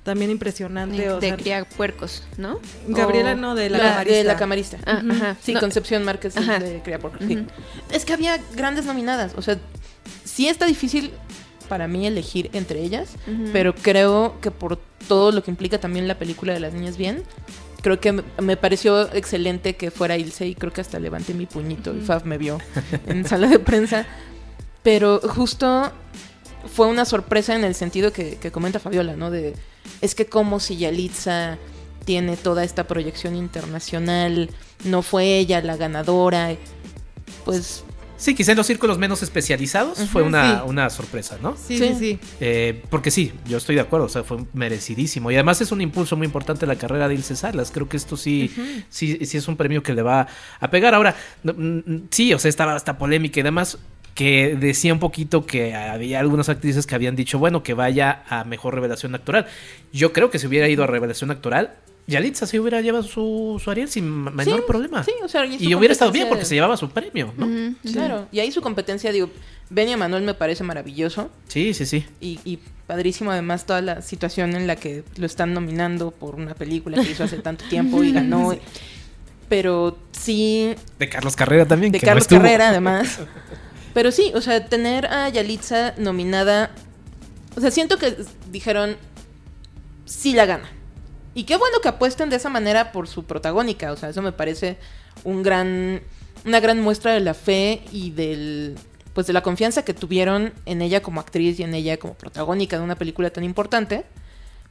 también impresionante. De, o de cría puercos, ¿no? Gabriela no, de la, camarista. De la camarista. Ah, Sí, Concepción Márquez de cría puercos. Es que había grandes nominadas. O sea, sí está difícil para mí elegir entre ellas, pero creo que por todo lo que implica también la película de las niñas bien, creo que me pareció excelente que fuera Ilse y creo que hasta levanté mi puñito y Fab me vio en sala de prensa pero justo fue una sorpresa en el sentido que, comenta Fabiola, ¿no? De, es que como si Yalitza tiene toda esta proyección internacional, no fue ella la ganadora, pues... Sí, quizá en los círculos menos especializados fue una, una, sorpresa, ¿no? Sí, sí, sí. Eh, porque sí, yo estoy de acuerdo, o sea, fue merecidísimo. Y además es un impulso muy importante la carrera de Ilse Salas. Creo que esto sí, sí, sí es un premio que le va a pegar. Ahora, sí, o sea, estaba esta polémica y demás que decía un poquito que había algunas actrices que habían dicho, bueno, que vaya a mejor revelación actoral. Yo creo que si hubiera ido a revelación actoral, Yalitza sí hubiera llevado su, su Ariel sin menor problema. Sí, o sea, y, hubiera estado bien porque se llevaba su premio, ¿no? Claro, y ahí su competencia, digo, Benia Manuel me parece maravilloso. Sí, sí, sí. Y, y, padrísimo además toda la situación en la que lo están nominando por una película que hizo hace tanto tiempo y ganó. Pero sí... De Carlos Carrera también. De Carlos Carrera además. Pero sí, o sea, tener a Yalitza nominada... O sea, siento que dijeron, sí la gana. Y qué bueno que apuesten de esa manera por su protagónica. O sea, eso me parece un gran, una gran muestra de la fe y del, pues de la confianza que tuvieron en ella como actriz y en ella como protagónica de una película tan importante.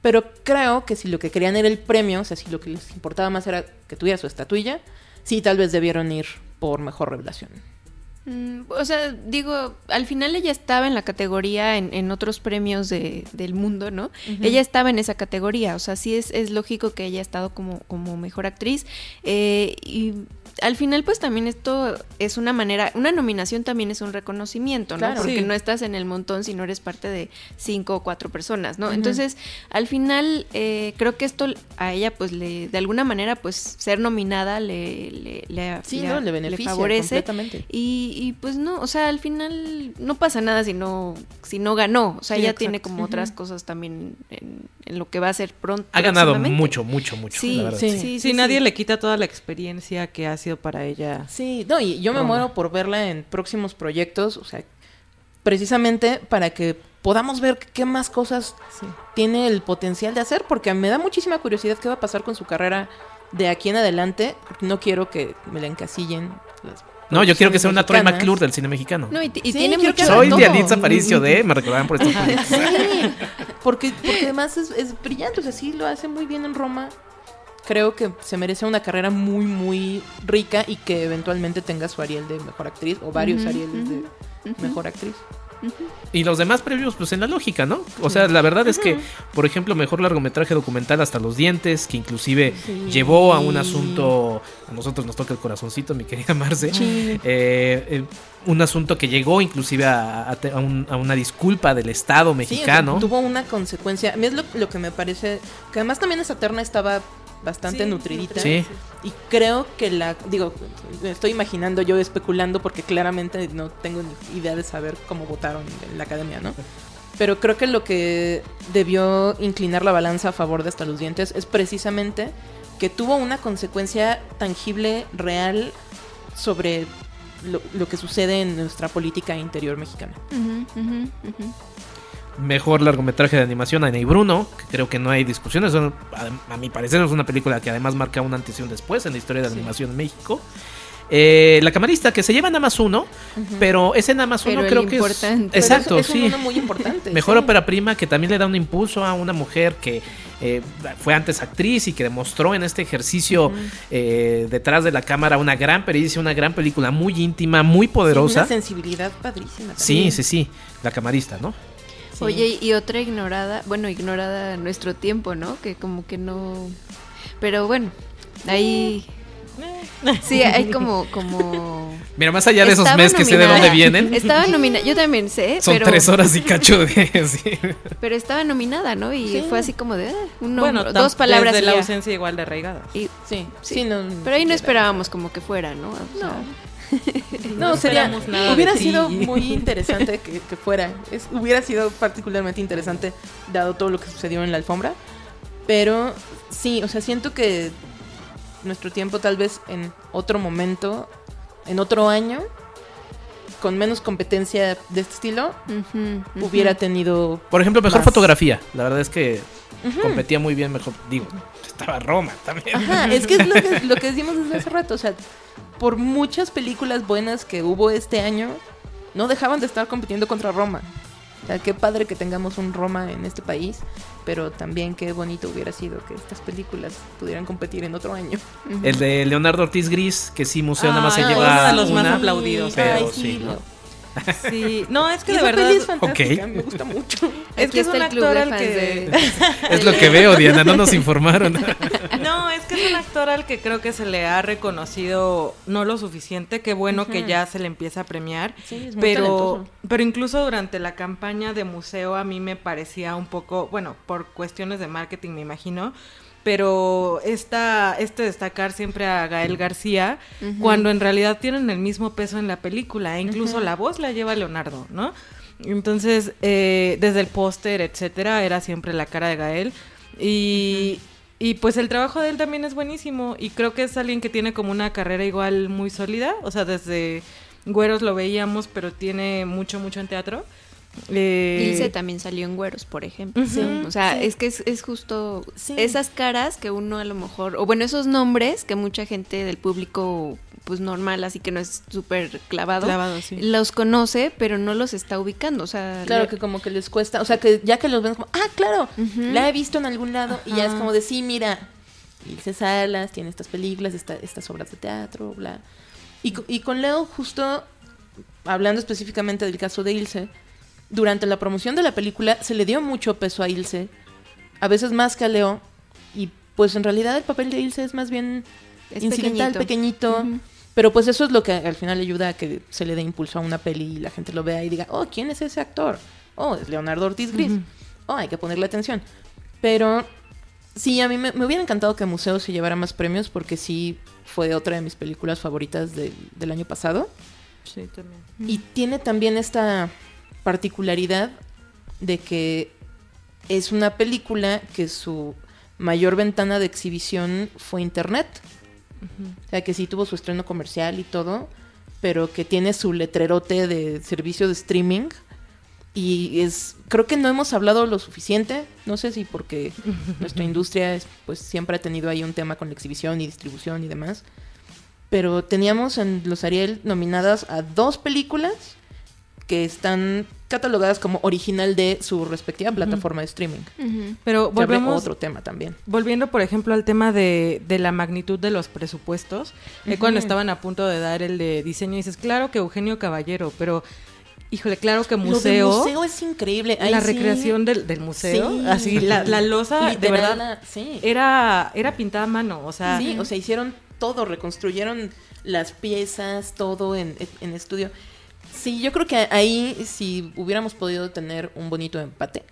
Pero creo que si lo que querían era el premio, o sea, si lo que les importaba más era que tuviera su estatuilla, sí, tal vez debieron ir por mejor revelación. Mm, o sea, digo, al final ella estaba en la categoría en, otros premios de, del mundo, ¿no? Ella estaba en esa categoría, o sea, sí es, es lógico que haya estado como, como mejor actriz. Eh, y al final pues también esto es una manera, una nominación también es un reconocimiento, ¿no? Porque no estás en el montón si no eres parte de cinco o cuatro personas, ¿no? Entonces, al final eh, creo que esto a ella pues le, de alguna manera pues ser nominada le, le, le, beneficia favorece. Completamente. Y, pues no, o sea, al final no pasa nada si no, si no ganó, o sea, ella tiene como otras cosas también en, lo que va a ser pronto. Ha ganado mucho, mucho, mucho. Sí, sí, sí, nadie le quita toda la experiencia que hace sido para ella. Sí, no, y yo me muero por verla en próximos proyectos, o sea, precisamente para que podamos ver qué más cosas tiene el potencial de hacer, porque me da muchísima curiosidad qué va a pasar con su carrera de aquí en adelante, porque no quiero que me la encasillen no, yo quiero que sea una Troy McClure del cine mexicano. No, y, tiene mucho Soy Dianitza Aparicio de, me recordaban por esto. sí, porque, porque además es, es brillante, o sea, sí lo hace muy bien en Roma creo que se merece una carrera muy, muy rica y que eventualmente tenga su Ariel de mejor actriz o varios Arieles de mejor actriz. Y los demás previos, pues en la lógica, ¿no? O sea, la verdad es que, por ejemplo, mejor largometraje documental hasta los dientes, que inclusive llevó a un asunto, a nosotros nos toca el corazoncito, mi querida Marce, eh, eh, un asunto que llegó inclusive a, una disculpa del Estado mexicano. tuvo una consecuencia. A mí es lo, lo, que me parece, que además también esa terna estaba bastante nutridita. Sí. Y creo que la, digo, estoy imaginando yo especulando porque claramente no tengo ni idea de saber cómo votaron en la academia, ¿no? Pero creo que lo que debió inclinar la balanza a favor de hasta los dientes es precisamente que tuvo una consecuencia tangible, real, sobre lo, que sucede en nuestra política interior mexicana mejor largometraje de animación a Ney Bruno, que creo que no hay discusiones. A, mi parecer es una película que además marca un antes y un después en la historia de la animación en México. Eh, la camarista que se lleva nada más uno, pero ese nada más uno creo que es exacto, sí, muy importante. Mejor ópera prima que también le da un impulso a una mujer que eh, fue antes actriz y que demostró en este ejercicio eh, detrás de la cámara una gran pericia, una gran película muy íntima, muy poderosa. una sensibilidad padrísima. Sí, sí, sí, la camarista, ¿no? Oye, y otra ignorada, bueno, ignorada nuestro tiempo, ¿no? Que como que no... Pero bueno, ahí... Sí, hay como, como... Mira, más allá de esos meses que sé de dónde vienen. Estaba nominada, yo también sé. Son tres horas y cacho de... Sí. Pero estaba nominada, ¿no? Y fue así como de... Ah, bueno, dos palabras. de la ausencia igual de arraigada. Y, sí, sí. no, pero ahí no esperábamos como que fuera, ¿no? no. No, sería. hubiera sido muy interesante que, fuera. hubiera sido particularmente interesante, dado todo lo que sucedió en la alfombra. Pero sí, o sea, siento que nuestro tiempo, tal vez en otro momento, en otro año, con menos competencia de este estilo, hubiera tenido. Por ejemplo, mejor fotografía. La verdad es que competía muy bien, mejor. Digo, estaba Roma también. Ajá, es que es lo que, lo que decimos desde hace rato. O sea, por muchas películas buenas que hubo este año, no dejaban de estar compitiendo contra Roma. O sea, qué padre que tengamos un Roma en este país, pero también qué bonito hubiera sido que estas películas pudieran competir en otro año. El de Leonardo Ortiz Gris, que sí, museo nada más se lleva. Uno de los más aplaudidos. Pero sí, Sí, no, es que de verdad. Es fantástica, me gusta mucho. Es que es un actor al que. es lo que veo, Diana, no nos informaron. no, es que es un actor al que creo que se le ha reconocido no lo suficiente. Qué bueno que ya se le empieza a premiar. Sí, es muy pero, pero incluso durante la campaña de museo a mí me parecía un poco, bueno, por cuestiones de marketing me imagino pero esta, este destacar siempre a Gael García, cuando en realidad tienen el mismo peso en la película, e incluso la voz la lleva Leonardo, ¿no? Entonces, eh, desde el póster, etcétera, era siempre la cara de Gael. Y, y pues el trabajo de él también es buenísimo. Y creo que es alguien que tiene como una carrera igual muy sólida. O sea, desde Güeros lo veíamos, pero tiene mucho, mucho en teatro. Eh... Ilse también salió en Güeros, por ejemplo. o sea, es que es, justo esas caras que uno a lo mejor, o bueno, esos nombres que mucha gente del público pues normal, así que no es súper clavado, los conoce, pero no los está ubicando, o sea... Claro que como que les cuesta, o sea, que ya que los ven como, ah, claro, la he visto en algún lado, y ya es como de, sí, mira, Ilse Salas tiene estas películas, estas obras de teatro, bla. Y, y con Leo, justo hablando específicamente del caso de Ilse, durante la promoción de la película se le dio mucho peso a Ilse, a veces más que a Leo, y pues en realidad el papel de Ilse es más bien incidental, pequeñito. Pero pues eso es lo que al final ayuda a que se le dé impulso a una peli y la gente lo vea y diga, oh, ¿quién es ese actor? Oh, es Leonardo Ortiz Gris. Oh, hay que ponerle atención. Pero sí, a mí me, hubiera encantado que Museo se llevara más premios porque sí fue otra de mis películas favoritas del año pasado. Sí, también. Y tiene también esta particularidad de que es una película que su mayor ventana de exhibición fue Internet. O sea, que sí tuvo su estreno comercial y todo, pero que tiene su letrerote de servicio de streaming. Y es, creo que no hemos hablado lo suficiente, no sé si porque nuestra industria pues siempre ha tenido ahí un tema con la exhibición y distribución y demás. Pero teníamos en los Ariel nominadas a dos películas que están catalogadas como original de su respectiva plataforma de streaming. Pero volvemos a otro tema también. Volviendo, por ejemplo, al tema de, la magnitud de los presupuestos, eh, cuando estaban a punto de dar el de diseño, dices, claro que Eugenio Caballero, pero Híjole, claro que museo. El museo es increíble. la recreación del, museo. Así, la, la losa, de verdad, era, era pintada a mano. O sea, sí, o sea, hicieron todo, reconstruyeron las piezas, todo en, en estudio. Sí, yo creo que ahí si hubiéramos podido tener un bonito empate,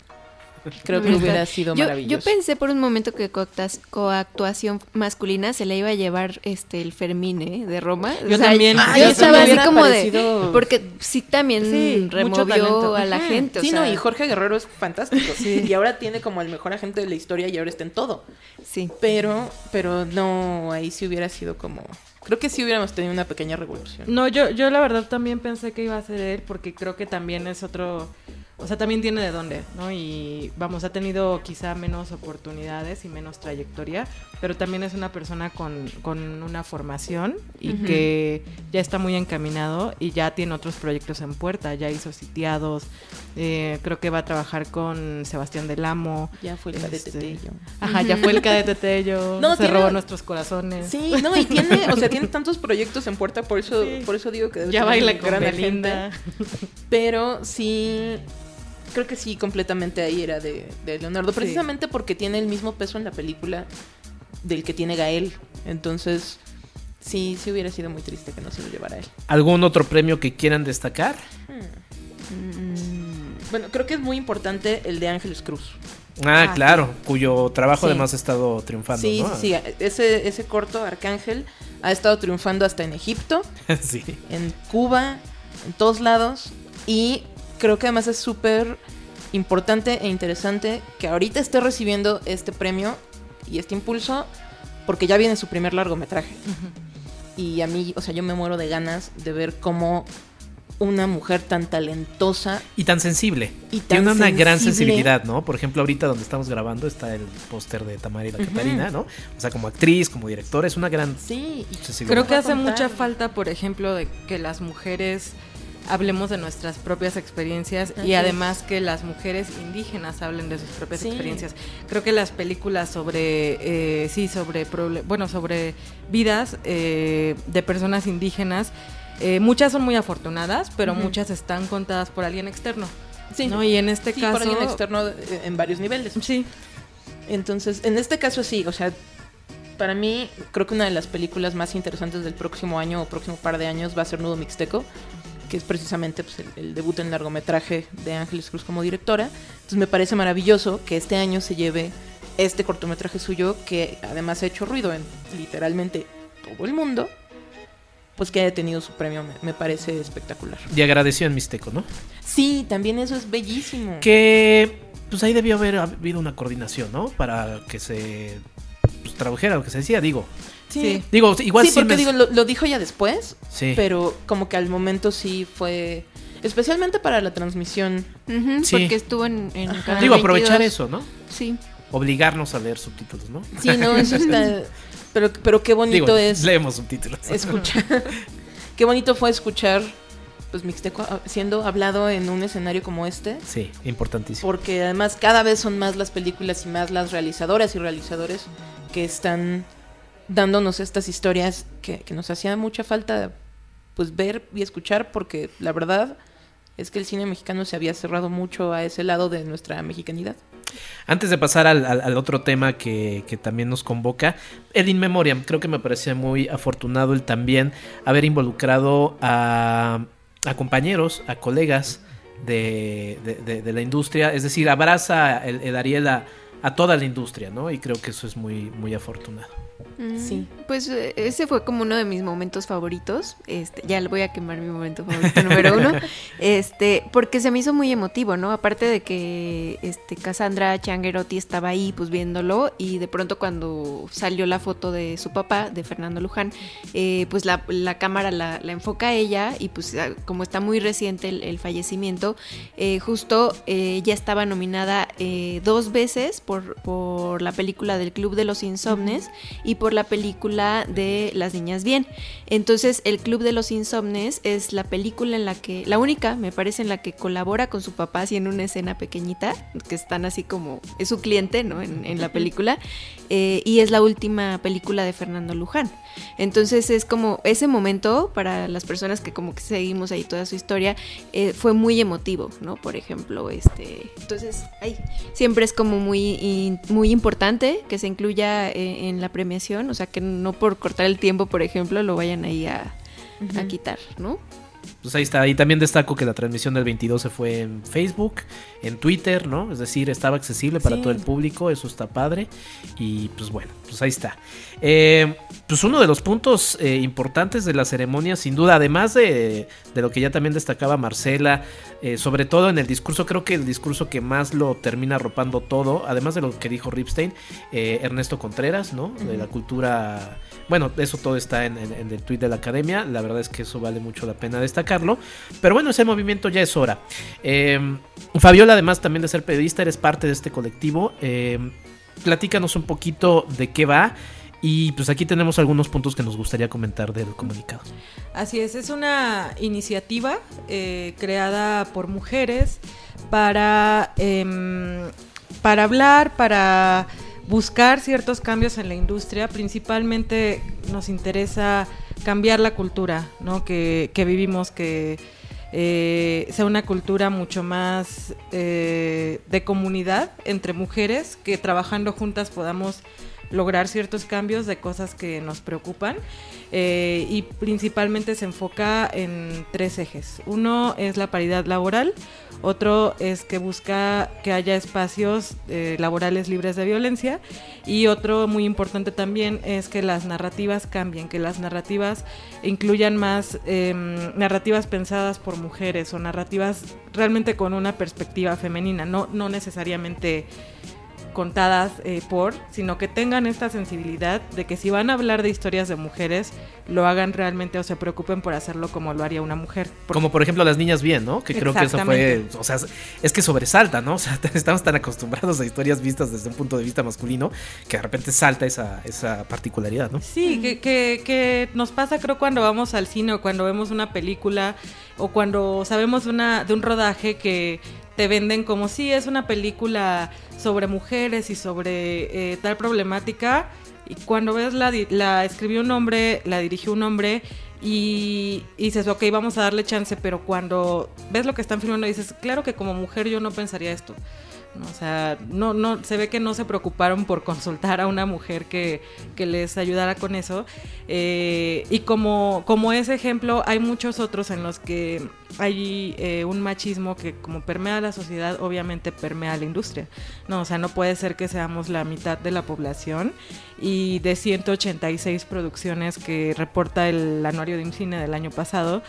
creo que hubiera sido maravilloso. Yo pensé por un momento que coactuación masculina se le iba a llevar este el Fermín ¿eh? de Roma. Yo también. yo estaba así como de porque sí también removió a la gente. sí, no, y Jorge Guerrero es fantástico. Y ahora tiene como el mejor agente de la historia y ahora está en todo. Sí. Pero, pero no, ahí sí hubiera sido como Creo que sí hubiéramos tenido una pequeña revolución. No, yo, yo la verdad también pensé que iba a ser él porque creo que también es otro o sea, también tiene de dónde, ¿no? Y vamos, ha tenido quizá menos oportunidades y menos trayectoria, pero también es una persona con, con una formación y que ya está muy encaminado y ya tiene otros proyectos en puerta, ya hizo sitiados, eh, creo que va a trabajar con Sebastián del Amo. Ya fue el cadete este, Ajá, ya fue el cadete Tello, no, se robó nuestros corazones. Sí, no, y tiene, o sea, tiene tantos proyectos en puerta, por eso, por eso digo que... Ya baila con Belinda. Pero sí creo que sí, completamente ahí era de, Leonardo, precisamente porque tiene el mismo peso en la película del que tiene Gael. Entonces, sí, sí hubiera sido muy triste que no se lo llevara él. ¿Algún otro premio que quieran destacar? Hmm. Bueno, creo que es muy importante el de Ángeles Cruz. Ah, ah claro, cuyo trabajo además ha estado triunfando. Sí, sí, ese, ese corto, Arcángel, ha estado triunfando hasta en Egipto, sí. en Cuba, en todos lados. Y creo que además es súper importante e interesante que ahorita esté recibiendo este premio y este impulso porque ya viene su primer largometraje. Y a mí, o sea, yo me muero de ganas de ver cómo una mujer tan talentosa y tan sensible. Y Tiene una gran sensibilidad, ¿no? Por ejemplo, ahorita donde estamos grabando está el póster de Tamara y la Catarina, ¿no? O sea, como actriz, como directora, es una gran sí. Creo que hace mucha falta, por ejemplo, de que las mujeres hablemos de nuestras propias experiencias y además que las mujeres indígenas hablen de sus propias experiencias. Creo que las películas sobre, eh, sí, sobre, bueno, sobre vidas eh, de personas indígenas, eh, muchas son muy afortunadas, pero muchas están contadas por alguien externo. Sí. ¿no? Y en este caso... por alguien externo en varios niveles. Sí. Entonces, en este caso sí, o sea, para mí creo que una de las películas más interesantes del próximo año o próximo par de años va a ser Nudo Mixteco que es precisamente pues, el, debut en largometraje de Ángeles Cruz como directora. Entonces me parece maravilloso que este año se lleve este cortometraje suyo, que además ha hecho ruido en literalmente todo el mundo, pues que haya tenido su premio, me, parece espectacular. Y agradeció en Mixteco, ¿no? Sí, también eso es bellísimo. Que pues ahí debió haber habido una coordinación, ¿no? Para que se pues, tradujera lo que se decía, digo. Sí. Digo, igual sí, porque digo, lo, dijo ya después, sí. pero como que al momento sí fue especialmente para la transmisión. sí. Porque estuvo en, en Digo, aprovechar eso, ¿no? Sí. Obligarnos a leer subtítulos, ¿no? Sí, no, eso está pero pero qué bonito es leemos subtítulos. Escuchar. qué bonito fue escuchar pues Mixteco ah, siendo hablado en un escenario como este. Sí, importantísimo. Porque además cada vez son más las películas y más las realizadoras y realizadores que están dándonos estas historias que, nos hacía mucha falta pues ver y escuchar porque la verdad es que el cine mexicano se había cerrado mucho a ese lado de nuestra mexicanidad. Antes de pasar al, otro tema que, también nos convoca, el In Memoriam, creo que me parece muy afortunado el también haber involucrado a a compañeros, a colegas de, de, la industria, es decir, abraza el, el Ariel a, a, toda la industria, ¿no? Y creo que eso es muy, muy afortunado. Mm, sí. Pues eh, ese fue como uno de mis momentos favoritos. Este, ya le voy a quemar mi momento favorito número uno. Este, porque se me hizo muy emotivo, ¿no? Aparte de que este Cassandra Changuerotti estaba ahí, pues viéndolo, y de pronto cuando salió la foto de su papá, de Fernando Luján, eh, pues la, cámara la, enfoca a ella, y pues ah, como está muy reciente el, fallecimiento, eh, justo ya estaba nominada dos veces por, por la película del Club de los Insomnes y por la película de Las Niñas Bien. Entonces, El Club de los Insomnes es la película en la que, la única, me parece, en la que colabora con su papá, así en una escena pequeñita, que están así como, es su cliente, ¿no? En, la película. Eh, y es la última película de Fernando Luján. Entonces es como ese momento para las personas que como que seguimos ahí toda su historia eh, fue muy emotivo, ¿no? Por ejemplo, este, entonces ahí siempre es como muy muy importante que se incluya eh, en la premiación, o sea que no por cortar el tiempo, por ejemplo, lo vayan ahí a, a quitar, ¿no? pues ahí está. Y también destaco que la transmisión del 22 se fue en Facebook, en Twitter, ¿no? Es decir, estaba accesible para todo el público, eso está padre. Y pues bueno, pues ahí está. Eh, pues uno de los puntos eh, importantes de la ceremonia, sin duda, además de, de lo que ya también destacaba Marcela, eh, sobre todo en el discurso, creo que el discurso que más lo termina arropando todo, además de lo que dijo Ripstein, Ernesto Contreras, ¿no? De la cultura bueno, eso todo está en, el tweet de la academia. La verdad es que eso vale mucho la pena destacarlo. Pero bueno, ese movimiento ya es hora. Fabiola, además también de ser periodista, eres parte de este colectivo. Em, platícanos un poquito de qué va. Y pues aquí tenemos algunos puntos que nos gustaría comentar del comunicado. Así es, es una iniciativa eh, creada por mujeres para, em, para hablar, para buscar ciertos cambios en la industria. Principalmente nos interesa cambiar la cultura ¿no? que, vivimos, que eh, sea una cultura mucho más eh, de comunidad entre mujeres, que trabajando juntas podamos lograr ciertos cambios de cosas que nos preocupan eh, y principalmente se enfoca en tres ejes. Uno es la paridad laboral, otro es que busca que haya espacios eh, laborales libres de violencia y otro muy importante también es que las narrativas cambien, que las narrativas incluyan más em, narrativas pensadas por mujeres o narrativas realmente con una perspectiva femenina, no, no necesariamente contadas eh, por, sino que tengan esta sensibilidad de que si van a hablar de historias de mujeres, lo hagan realmente o se preocupen por hacerlo como lo haría una mujer. Como por ejemplo las niñas bien, ¿no? Que creo que eso fue, o sea, es que sobresalta, ¿no? O sea, estamos tan acostumbrados a historias vistas desde un punto de vista masculino que de repente salta esa, esa particularidad, ¿no? Sí, que, que, que nos pasa creo cuando vamos al cine o cuando vemos una película o cuando sabemos una, de un rodaje que te venden como si es una película sobre mujeres y sobre eh, tal problemática. Y cuando ves la, la escribió un hombre, la dirigió un hombre y, y, dices, ok, vamos a darle chance, pero cuando ves lo que están filmando dices, claro que como mujer yo no pensaría esto. O sea, no, no, se ve que no se preocuparon por consultar a una mujer que, que les ayudara con eso. Eh, y como, como ese ejemplo, hay muchos otros en los que hay eh, un machismo que como permea la sociedad, obviamente permea la industria. No, o sea, no puede ser que seamos la mitad de la población y de 186 producciones que reporta el anuario de IMCINE del año pasado,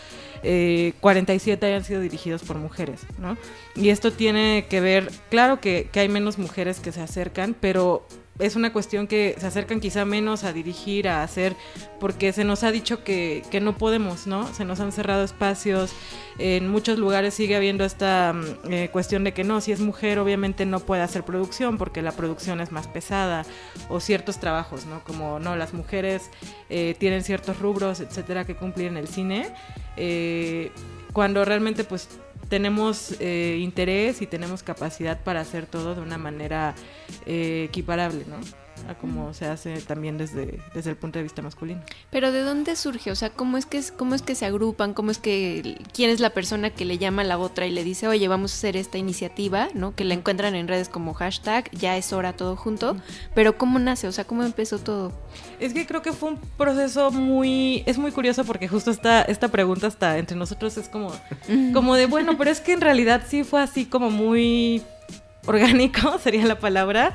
47 eh, hayan sido dirigidos por mujeres, ¿no? Y esto tiene que ver, claro que, que hay menos mujeres que se acercan, pero es una cuestión que se acercan quizá menos a dirigir, a hacer, porque se nos ha dicho que, que, no podemos, ¿no? Se nos han cerrado espacios, en muchos lugares sigue habiendo esta mm, eh, cuestión de que no, si es mujer obviamente no puede hacer producción porque la producción es más pesada, o ciertos trabajos, ¿no? Como, no, las mujeres eh, tienen ciertos rubros, etcétera, que cumplir en el cine, eh, cuando realmente pues tenemos eh, interés y tenemos capacidad para hacer todo de una manera eh, equiparable, ¿no? A como se hace también desde, desde el punto de vista masculino. Pero ¿de dónde surge? O sea, ¿cómo es que cómo es que se agrupan? ¿Cómo es que quién es la persona que le llama a la otra y le dice, "Oye, vamos a hacer esta iniciativa", ¿no? Que la encuentran en redes como hashtag, ya es hora todo junto, pero ¿cómo nace? O sea, ¿cómo empezó todo? Es que creo que fue un proceso muy es muy curioso porque justo esta esta pregunta está entre nosotros es como como de, bueno, pero es que en realidad sí fue así como muy orgánico, sería la palabra.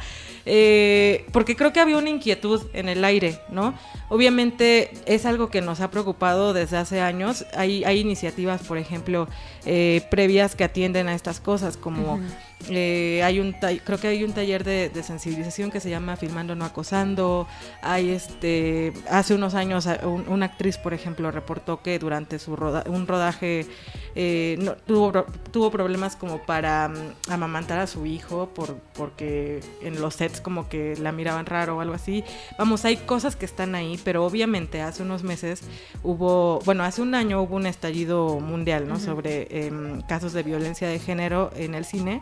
Eh, porque creo que había una inquietud en el aire, ¿no? Obviamente es algo que nos ha preocupado desde hace años. Hay, iniciativas, por ejemplo, eh, previas que atienden a estas cosas, como eh, hay un creo que hay un taller de, sensibilización que se llama Filmando no acosando. Hay este hace unos años una actriz, por ejemplo, reportó que durante su un rodaje no, tuvo, tuvo problemas como para mm, amamantar a su hijo por, porque en los sets como que la miraban raro o algo así. Vamos, hay cosas que están ahí, pero obviamente hace unos meses hubo, bueno, hace un año hubo un estallido mundial, ¿no? Sobre em, casos de violencia de género en el cine.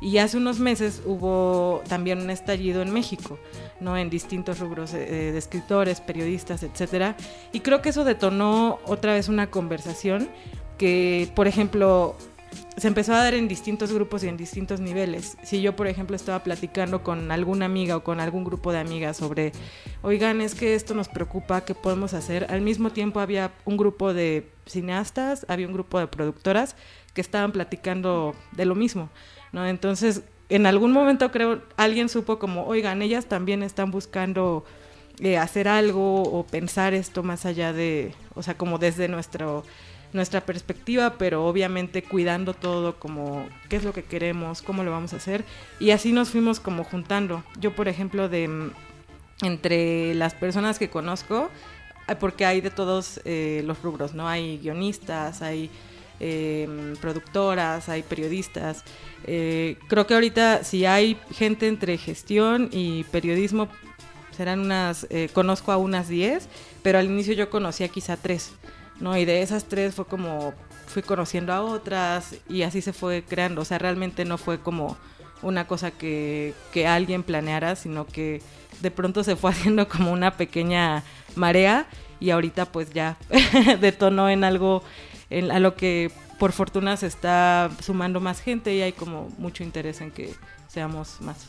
Y hace unos meses hubo también un estallido en México, ¿no? En distintos rubros eh, de escritores, periodistas, etcétera. Y creo que eso detonó otra vez una conversación que, por ejemplo, se empezó a dar en distintos grupos y en distintos niveles. Si yo, por ejemplo, estaba platicando con alguna amiga o con algún grupo de amigas sobre, oigan, es que esto nos preocupa, ¿qué podemos hacer? Al mismo tiempo había un grupo de cineastas, había un grupo de productoras que estaban platicando de lo mismo, ¿no? Entonces, en algún momento creo, alguien supo como, oigan, ellas también están buscando eh, hacer algo o pensar esto más allá de, o sea, como desde nuestro nuestra perspectiva, pero obviamente cuidando todo como qué es lo que queremos, cómo lo vamos a hacer. Y así nos fuimos como juntando. Yo, por ejemplo, de mm, entre las personas que conozco, porque hay de todos eh, los rubros, ¿no? Hay guionistas, hay em, productoras, hay periodistas. Eh, creo que ahorita si hay gente entre gestión y periodismo, serán unas, eh, conozco a unas 10, pero al inicio yo conocía quizá tres. ¿no? Y de esas tres fue como fui conociendo a otras y así se fue creando. O sea, realmente no fue como una cosa que, que alguien planeara, sino que de pronto se fue haciendo como una pequeña marea y ahorita pues ya detonó en algo en, a lo que por fortuna se está sumando más gente y hay como mucho interés en que seamos más.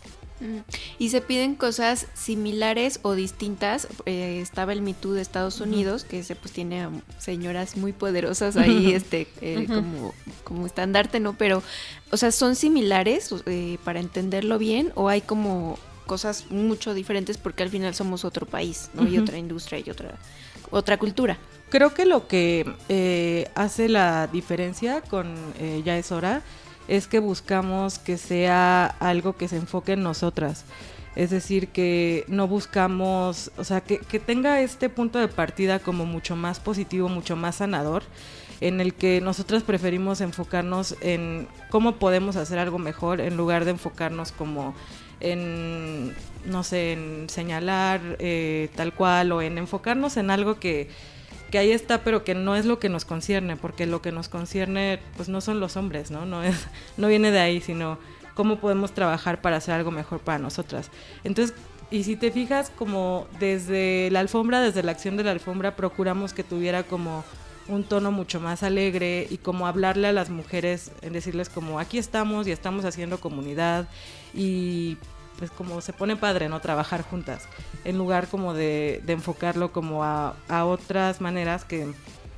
Y se piden cosas similares o distintas. Eh, estaba el Me Too de Estados Unidos, que se pues tiene señoras muy poderosas ahí, este, eh, como, como estandarte, ¿no? Pero, o sea, ¿son similares eh, para entenderlo bien? ¿O hay como cosas mucho diferentes porque al final somos otro país, ¿no? Y otra industria y otra, otra cultura. Creo que lo que hace la diferencia con Ya es hora es que buscamos que sea algo que se enfoque en nosotras. Es decir, que no buscamos, o sea, que, tenga este punto de partida como mucho más positivo, mucho más sanador, en el que nosotras preferimos enfocarnos en cómo podemos hacer algo mejor en lugar de enfocarnos como en, no sé, en señalar eh, tal cual o en enfocarnos en algo que que ahí está, pero que no es lo que nos concierne, porque lo que nos concierne, pues no son los hombres, ¿no? No, es, no viene de ahí, sino cómo podemos trabajar para hacer algo mejor para nosotras. Entonces, y si te fijas, como desde la alfombra, desde la acción de la alfombra, procuramos que tuviera como un tono mucho más alegre y como hablarle a las mujeres, en decirles como aquí estamos y estamos haciendo comunidad y pues como se pone padre, ¿no? Trabajar juntas, en lugar como de, enfocarlo como a, otras maneras que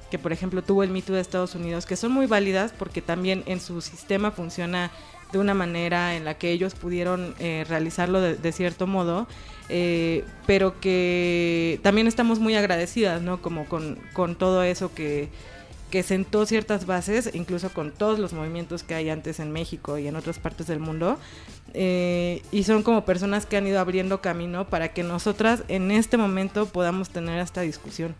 que por ejemplo tuvo el mito de Estados Unidos, que son muy válidas porque también en su sistema funciona de una manera en la que ellos pudieron eh, realizarlo de, cierto modo, eh, pero que también estamos muy agradecidas, ¿no? Como con, con todo eso que, que sentó ciertas bases, incluso con todos los movimientos que hay antes en México y en otras partes del mundo. Eh, y son como personas que han ido abriendo camino para que nosotras en este momento podamos tener esta discusión.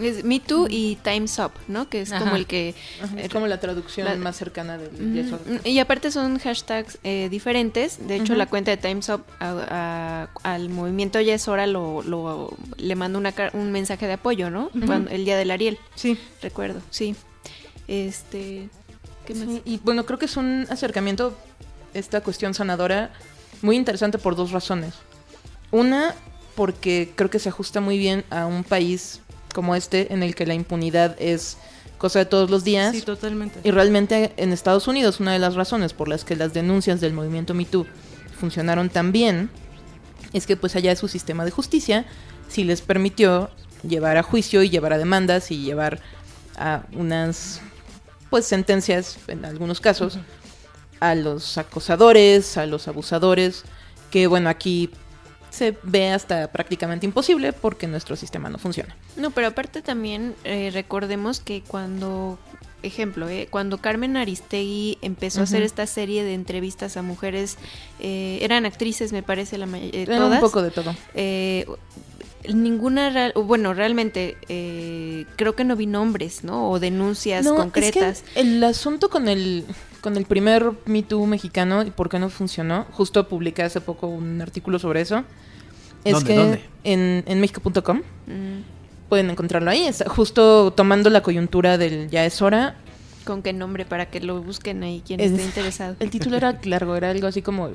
Es Me Too y Time's Up, ¿no? Que es como el que... es como la traducción más cercana del Y aparte son hashtags eh, diferentes. De hecho, la cuenta de Time's Up al movimiento Ya es hora lo, le manda una, un mensaje de apoyo, ¿no? el día del Ariel. Sí. Recuerdo, sí. Este... ¿qué más? y bueno, creo que es un acercamiento, esta cuestión sanadora, muy interesante por dos razones. Una, porque creo que se ajusta muy bien a un país como este en el que la impunidad es cosa de todos los días. Sí, totalmente. Y realmente en Estados Unidos una de las razones por las que las denuncias del movimiento #MeToo funcionaron tan bien es que pues allá su sistema de justicia sí les permitió llevar a juicio y llevar a demandas y llevar a unas pues sentencias en algunos casos a los acosadores, a los abusadores, que bueno, aquí se ve hasta prácticamente imposible porque nuestro sistema no funciona. No, pero aparte también eh, recordemos que cuando, ejemplo, eh, cuando Carmen Aristegui empezó a hacer esta serie de entrevistas a mujeres, eh, eran actrices, me parece, la mayoría. Era un poco de todo. ninguna, bueno, realmente creo que no vi nombres, ¿no? O denuncias concretas. el asunto con el con el primer Me Too mexicano y por qué no funcionó. Justo publiqué hace poco un artículo sobre eso. Es que en, en México.com mm. pueden encontrarlo ahí. justo tomando la coyuntura del Ya es hora. ¿Con qué nombre? Para que lo busquen ahí quien esté interesado. El título era largo, era algo así como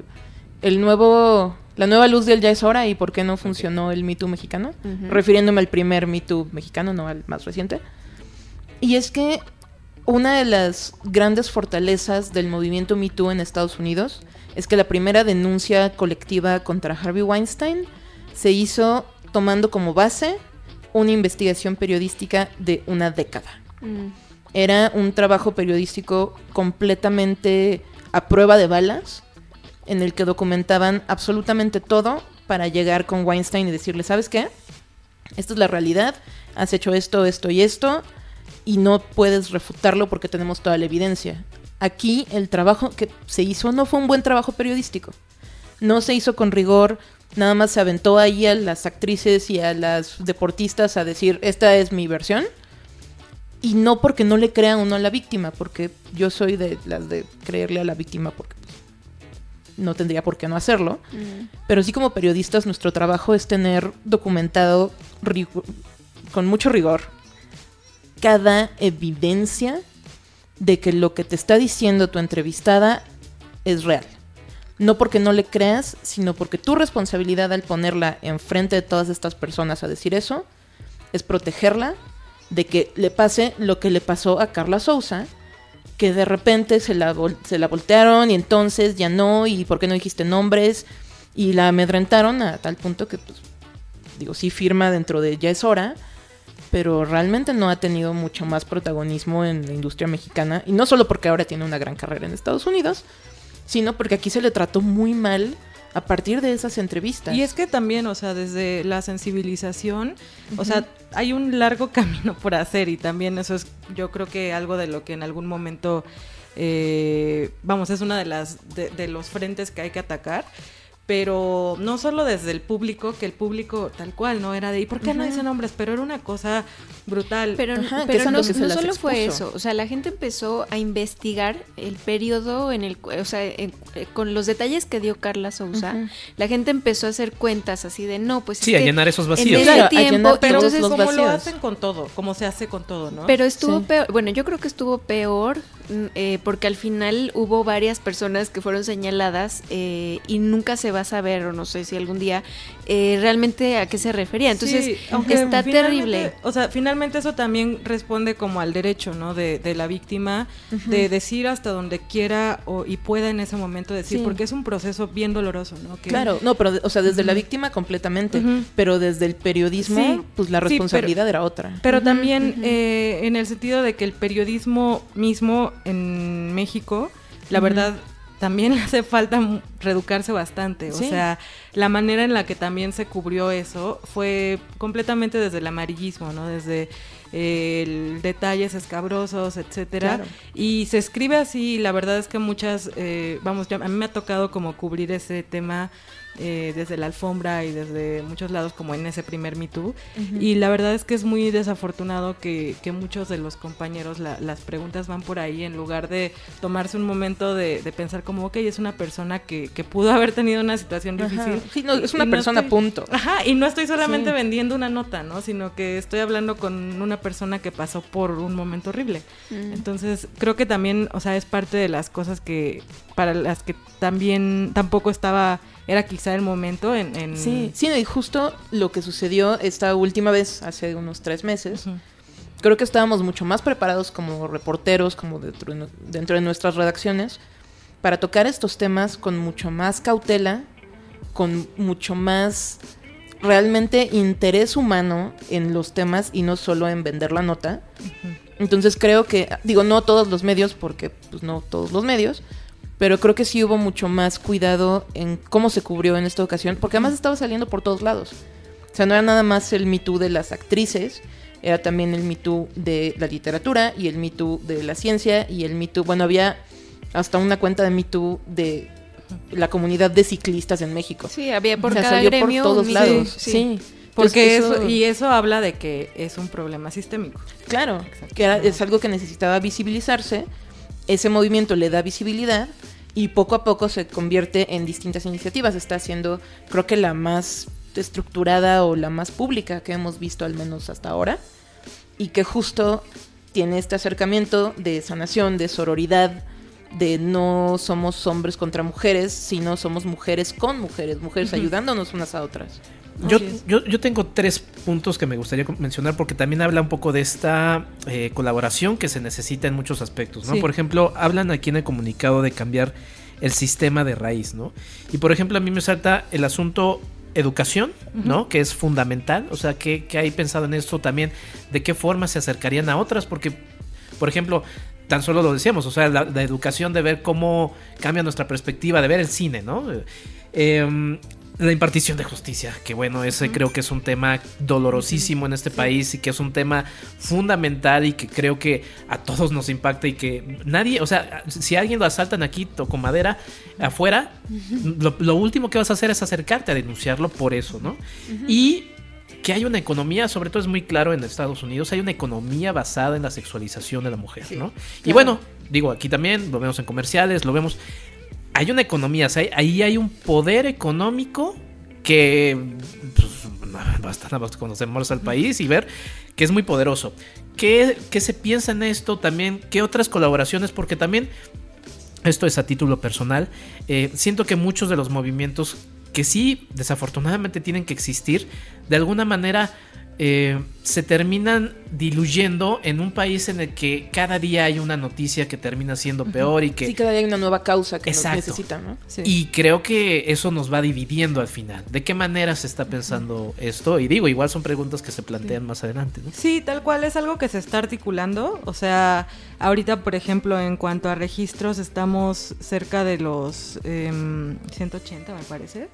el nuevo, la nueva luz del Ya es hora y por qué no funcionó el Me Too mexicano. Refiriéndome al primer Me Too mexicano, no al más reciente. Y es que una de las grandes fortalezas del movimiento Me Too en Estados Unidos es que la primera denuncia colectiva contra Harvey Weinstein se hizo tomando como base una investigación periodística de una década. Mm. Era un trabajo periodístico completamente a prueba de balas, en el que documentaban absolutamente todo para llegar con Weinstein y decirle, ¿sabes qué? Esta es la realidad, has hecho esto, esto y esto, y no puedes refutarlo porque tenemos toda la evidencia. Aquí el trabajo que se hizo no fue un buen trabajo periodístico. No se hizo con rigor, nada más se aventó ahí a las actrices y a las deportistas a decir, esta es mi versión. Y no porque no le crea uno a la víctima, porque yo soy de las de creerle a la víctima porque no tendría por qué no hacerlo. Mm. Pero sí como periodistas nuestro trabajo es tener documentado con mucho rigor cada evidencia de que lo que te está diciendo tu entrevistada es real. No porque no le creas, sino porque tu responsabilidad al ponerla enfrente de todas estas personas a decir eso es protegerla de que le pase lo que le pasó a Carla Sousa, que de repente se la, se la voltearon y entonces ya no, y por qué no dijiste nombres, y la amedrentaron a tal punto que, pues, digo, sí firma dentro de ya es hora, pero realmente no ha tenido mucho más protagonismo en la industria mexicana. Y no solo porque ahora tiene una gran carrera en Estados Unidos, sino porque aquí se le trató muy mal a partir de esas entrevistas. Y es que también, o sea, desde la sensibilización, o sea, hay un largo camino por hacer y también eso es, yo creo que algo de lo que en algún momento, eh, vamos, es una de las de los frentes que hay que atacar pero no solo desde el público, que el público tal cual no era de, ¿y por qué no dice nombres? Pero era una cosa brutal. Pero, pero no, solo fue eso, o sea, la gente empezó a investigar el periodo en el, o sea, eh, con los detalles que dio Carla Sousa, la gente empezó a hacer cuentas así de, no, pues... Sí, a llenar esos vacíos. tiempo, pero entonces, como lo hacen con todo, como se hace con todo, ¿no? Pero estuvo peor, bueno, yo creo que estuvo peor mm, eh, porque al final hubo varias personas que fueron señaladas eh, y nunca se va a saber, o no sé si algún día, eh, realmente a qué se refería. Entonces, está terrible. O sea, finalmente eso también responde como al derecho, ¿no? De, de la víctima, de decir hasta donde quiera o, y pueda en ese momento decir, porque es un proceso bien doloroso, ¿no? claro, no, pero, o sea, desde la víctima completamente, pero desde el periodismo, pues la responsabilidad era otra. Pero también en el sentido de que el periodismo mismo en México, la verdad, también le hace falta reeducarse bastante. O sea, la manera en la que también se cubrió eso fue completamente desde el amarillismo, ¿no? Desde el detalles escabrosos, etcétera. Y se escribe así, la verdad es que muchas, eh, vamos, a mí me ha tocado como cubrir ese tema eh, desde la alfombra y desde muchos lados como en ese primer Me Too. Y la verdad es que es muy desafortunado que, que muchos de los compañeros las preguntas van por ahí en lugar de tomarse un momento de, pensar como, ok, es una persona que, que, pudo haber tenido una situación difícil. Sí, no, es una persona, punto. Ajá, y no estoy solamente vendiendo una nota, ¿no? Sino que estoy hablando con una persona que pasó por un momento horrible. Mm. Entonces, creo que también, o sea, es parte de las cosas que, para las que también tampoco estaba era quizá el momento en... Sí, sí, y justo lo que sucedió esta última vez, hace unos tres meses, creo que estábamos mucho más preparados como reporteros, como dentro de, dentro de nuestras redacciones, para tocar estos temas con mucho más cautela, con mucho más realmente interés humano en los temas y no solo en vender la nota. Entonces creo que, digo, no todos los medios, porque pues no todos los medios, pero creo que sí hubo mucho más cuidado en cómo se cubrió en esta ocasión, porque además estaba saliendo por todos lados. O sea, no era nada más el Me Too de las actrices, era también el Me Too de la literatura y el Me Too de la ciencia y el Me Too, bueno, había hasta una cuenta de Me Too de la comunidad de ciclistas en México. Sí, había por cada gremio por todos lados. Sí. Porque eso, y eso habla de que es un problema sistémico. Claro, que es algo que necesitaba visibilizarse ese movimiento le da visibilidad y poco a poco se convierte en distintas iniciativas. Está siendo, creo que la más estructurada o la más pública que hemos visto al menos hasta ahora y que justo tiene este acercamiento de sanación, de sororidad, de no somos hombres contra mujeres, sino somos mujeres con mujeres, mujeres ayudándonos unas a otras. Yo, yo, tengo tres puntos que me gustaría mencionar porque también habla un poco de esta eh, colaboración que se necesita en muchos aspectos, ¿no? Por ejemplo, hablan aquí en el comunicado de cambiar el sistema de raíz, ¿no? Y por ejemplo, a mí me salta el asunto educación, ¿no? Que es fundamental, o sea, que, hay pensado en esto también, de qué forma se acercarían a otras, porque, por ejemplo, tan solo lo decíamos, o sea, la, la educación de ver cómo cambia nuestra perspectiva, de ver el cine, ¿no? Eh, la impartición de justicia, que bueno, ese creo que es un tema dolorosísimo en este país y que es un tema fundamental y que creo que a todos nos impacta y que nadie, o sea, si alguien lo asaltan aquí con madera afuera, lo, último que vas a hacer es acercarte a denunciarlo por eso, ¿no? Y que hay una economía, sobre todo es muy claro en Estados Unidos, hay una economía basada en la sexualización de la mujer, ¿no? Y bueno, digo, aquí también lo vemos en comerciales, lo vemos hay una economía, ahí hay un poder económico que pues, basta, al país y ver que es muy poderoso. ¿Qué, ¿Qué, se piensa en esto también? ¿Qué otras colaboraciones? Porque también, esto es a título personal, eh, siento que muchos de los movimientos que sí, desafortunadamente tienen que existir, de alguna manera eh, se terminan diluyendo en un país en el que cada día hay una noticia que termina siendo peor y que... Sí, cada día hay una nueva causa que necesita, ¿no? Y creo que eso nos va dividiendo al final. ¿De qué manera se está pensando esto? Y digo, igual son preguntas que se plantean más adelante, ¿no? Sí, tal cual es algo que se está articulando. O sea, ahorita, por ejemplo, en cuanto a registros, estamos cerca de los 180, em, me parece.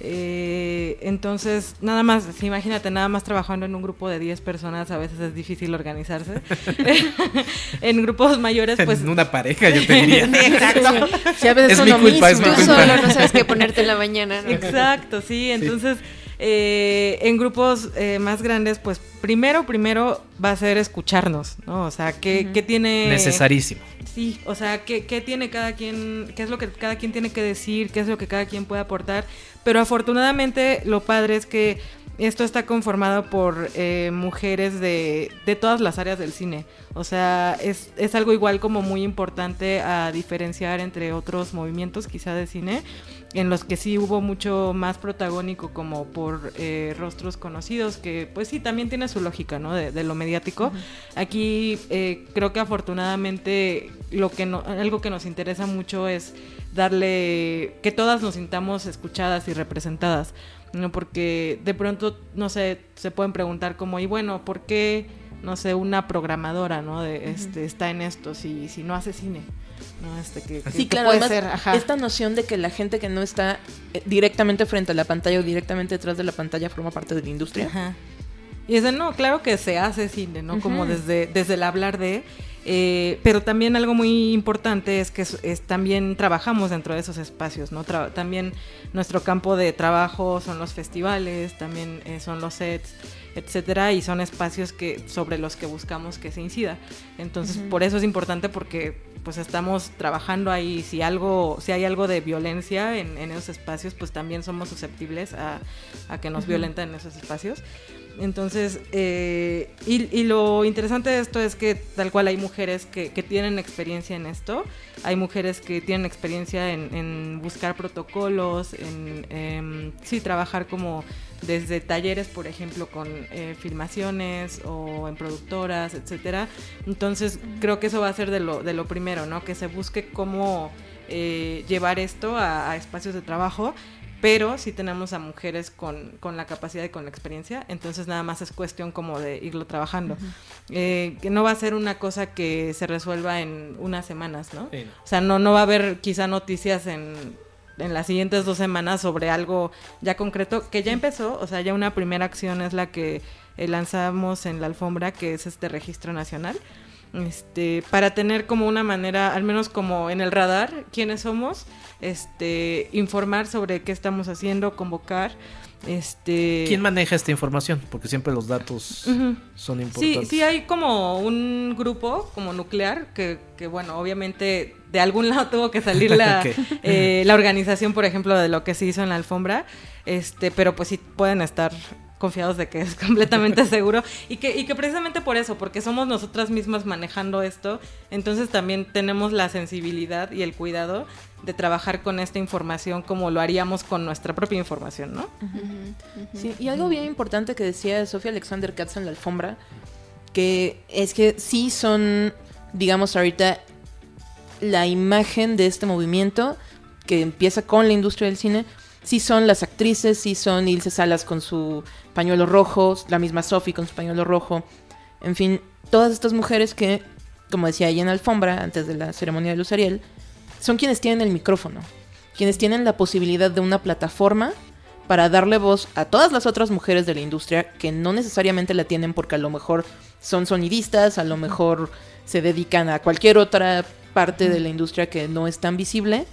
Eh, entonces, nada más, imagínate, nada más trabajando en un grupo de 10 personas, a veces es difícil organizarse. en grupos mayores, pues... En una pareja, yo te diría. exacto. a veces es mi culpa, es mi culpa. Tú solo no sabes qué ponerte en la mañana. Exacto, sí. Entonces, eh, en grupos eh, más grandes, pues primero, primero va a ser escucharnos, ¿no? O sea, ¿qué, ¿qué tiene... Necesarísimo. Sí, o sea, ¿qué, ¿qué, tiene cada quien, qué es lo que cada quien tiene que decir, qué es lo que cada quien puede aportar. Pero afortunadamente lo padre es que esto está conformado por eh, mujeres de, de, todas las áreas del cine. O sea, es, es, algo igual como muy importante a diferenciar entre otros movimientos quizá de cine, en los que sí hubo mucho más protagónico como por eh, rostros conocidos, que pues sí, también tiene su lógica, ¿no? De, lo mediático. Aquí eh, creo que afortunadamente lo que no, algo que nos interesa mucho es darle, que todas nos sintamos escuchadas y representadas. ¿no? Porque de pronto, no sé, se pueden preguntar como, y bueno, ¿por qué, no sé, una programadora, ¿no? De, este, está en esto si, si no hace cine? ¿No? Este, que, sí, claro, esta noción de que la gente que no está eh, directamente frente a la pantalla o directamente detrás de la pantalla forma parte de la industria. Ajá. Y es de, no, claro que se hace cine, ¿no? Como desde, desde el hablar de... Eh, pero también algo muy importante es que es, también trabajamos dentro de esos espacios, ¿no? también nuestro campo de trabajo son los festivales, también eh, son los sets, etcétera, y son espacios que sobre los que buscamos que se incida. Entonces, por eso es importante porque pues estamos trabajando ahí. Si algo, si hay algo de violencia en, esos espacios, pues también somos susceptibles a, que nos violenten en esos espacios. Entonces, eh, y, lo interesante de esto es que tal cual hay mujeres que, tienen experiencia en esto, hay mujeres que tienen experiencia en, buscar protocolos, en em, sí, trabajar como desde talleres, por ejemplo, con eh, filmaciones o en productoras, etcétera. Entonces, creo que eso va a ser de lo, de lo primero, ¿no? Que se busque cómo eh, llevar esto a espacios de trabajo pero sí tenemos a mujeres con, con, la capacidad y con la experiencia, entonces nada más es cuestión como de irlo trabajando. Eh, que no va a ser una cosa que se resuelva en unas semanas, ¿no? O sea, no, no va a haber quizá noticias en, en las siguientes dos semanas sobre algo ya concreto, que ya empezó, o sea, ya una primera acción es la que eh, lanzamos en la alfombra, que es este registro nacional este, para tener como una manera, al menos como en el radar, quiénes somos, este, informar sobre qué estamos haciendo, convocar. Este... ¿Quién maneja esta información? Porque siempre los datos son importantes. Sí, sí, hay como un grupo como nuclear que, que bueno, obviamente de algún lado tuvo que salir la, eh, la organización, por ejemplo, de lo que se hizo en la alfombra, este, pero pues sí pueden estar confiados de que es completamente seguro y que, y que precisamente por eso, porque somos nosotras mismas manejando esto, entonces también tenemos la sensibilidad y el cuidado de trabajar con esta información como lo haríamos con nuestra propia información, ¿no? Sí, y algo bien importante que decía Sofía Alexander Katz en la alfombra, que es que sí son, digamos ahorita, la imagen de este movimiento que empieza con la industria del cine, sí son las actrices, sí son Ilse Salas con su pañuelo rojo, la misma Sophie con su pañuelo rojo, en fin, todas estas mujeres que, como decía ahí en Alfombra, antes de la ceremonia de Luz Ariel, son quienes tienen el micrófono, quienes tienen la posibilidad de una plataforma para darle voz a todas las otras mujeres de la industria que no necesariamente la tienen porque a lo mejor son sonidistas, a lo mejor se dedican a cualquier otra parte de la industria que no es tan visible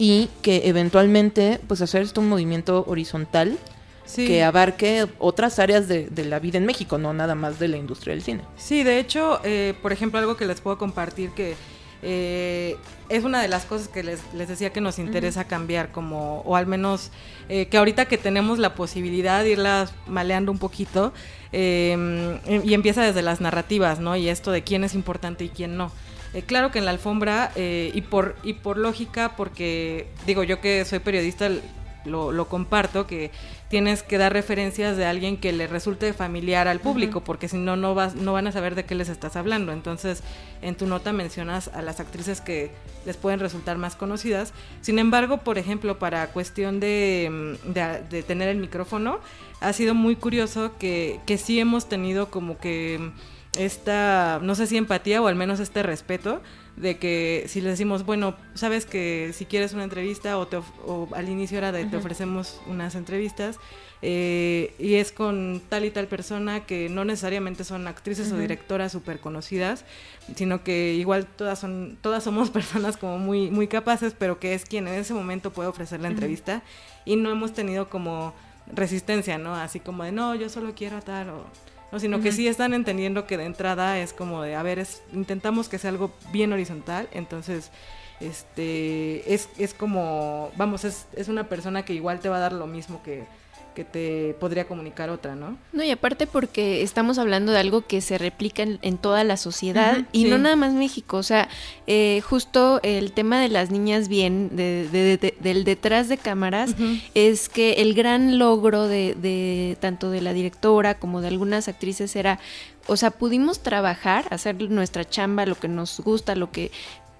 y que eventualmente pues hacer esto un movimiento horizontal que abarque otras áreas de, la vida en México, no nada más de la industria del cine. Sí, de hecho, eh, por ejemplo, algo que les puedo compartir que eh, es una de las cosas que les, decía que nos interesa cambiar, como, o al menos eh, que ahorita que tenemos la posibilidad de irlas maleando un poquito, y empieza desde las narrativas, ¿no? Y esto de quién es importante y quién no. Eh, claro que en la alfombra, eh, y, por, y por lógica, porque digo yo que soy periodista, lo, comparto, que tienes que dar referencias de alguien que le resulte familiar al público, porque si no, no, vas, no van a saber de qué les estás hablando. Entonces, en tu nota mencionas a las actrices que les pueden resultar más conocidas. Sin embargo, por ejemplo, para cuestión de, mm, de, tener el micrófono, ha sido muy curioso que, que sí hemos tenido como que esta, no sé si empatía o al menos este respeto de que si le decimos, bueno, sabes que si quieres una entrevista o, al inicio era de te ofrecemos unas entrevistas eh, y es con tal y tal persona que no necesariamente son actrices o directoras súper conocidas, sino que igual todas son, todas somos personas como muy, muy capaces, pero que es quien en ese momento puede ofrecer la entrevista y no hemos tenido como resistencia, ¿no? Así como de no, yo solo quiero atar o ¿no? sino que sí están entendiendo que de entrada es como de, a ver, es, intentamos que sea algo bien horizontal, entonces este es, es como, vamos, es, es, una persona que igual te va a dar lo mismo que, que te podría comunicar otra, ¿no? No, y aparte porque estamos hablando de algo que se replica en, toda la sociedad y no nada más México, o sea, eh, justo el tema de las niñas bien, de, del detrás de cámaras, es que el gran logro de tanto de la directora como de algunas actrices era o sea, pudimos trabajar, hacer nuestra chamba, lo que nos gusta, lo que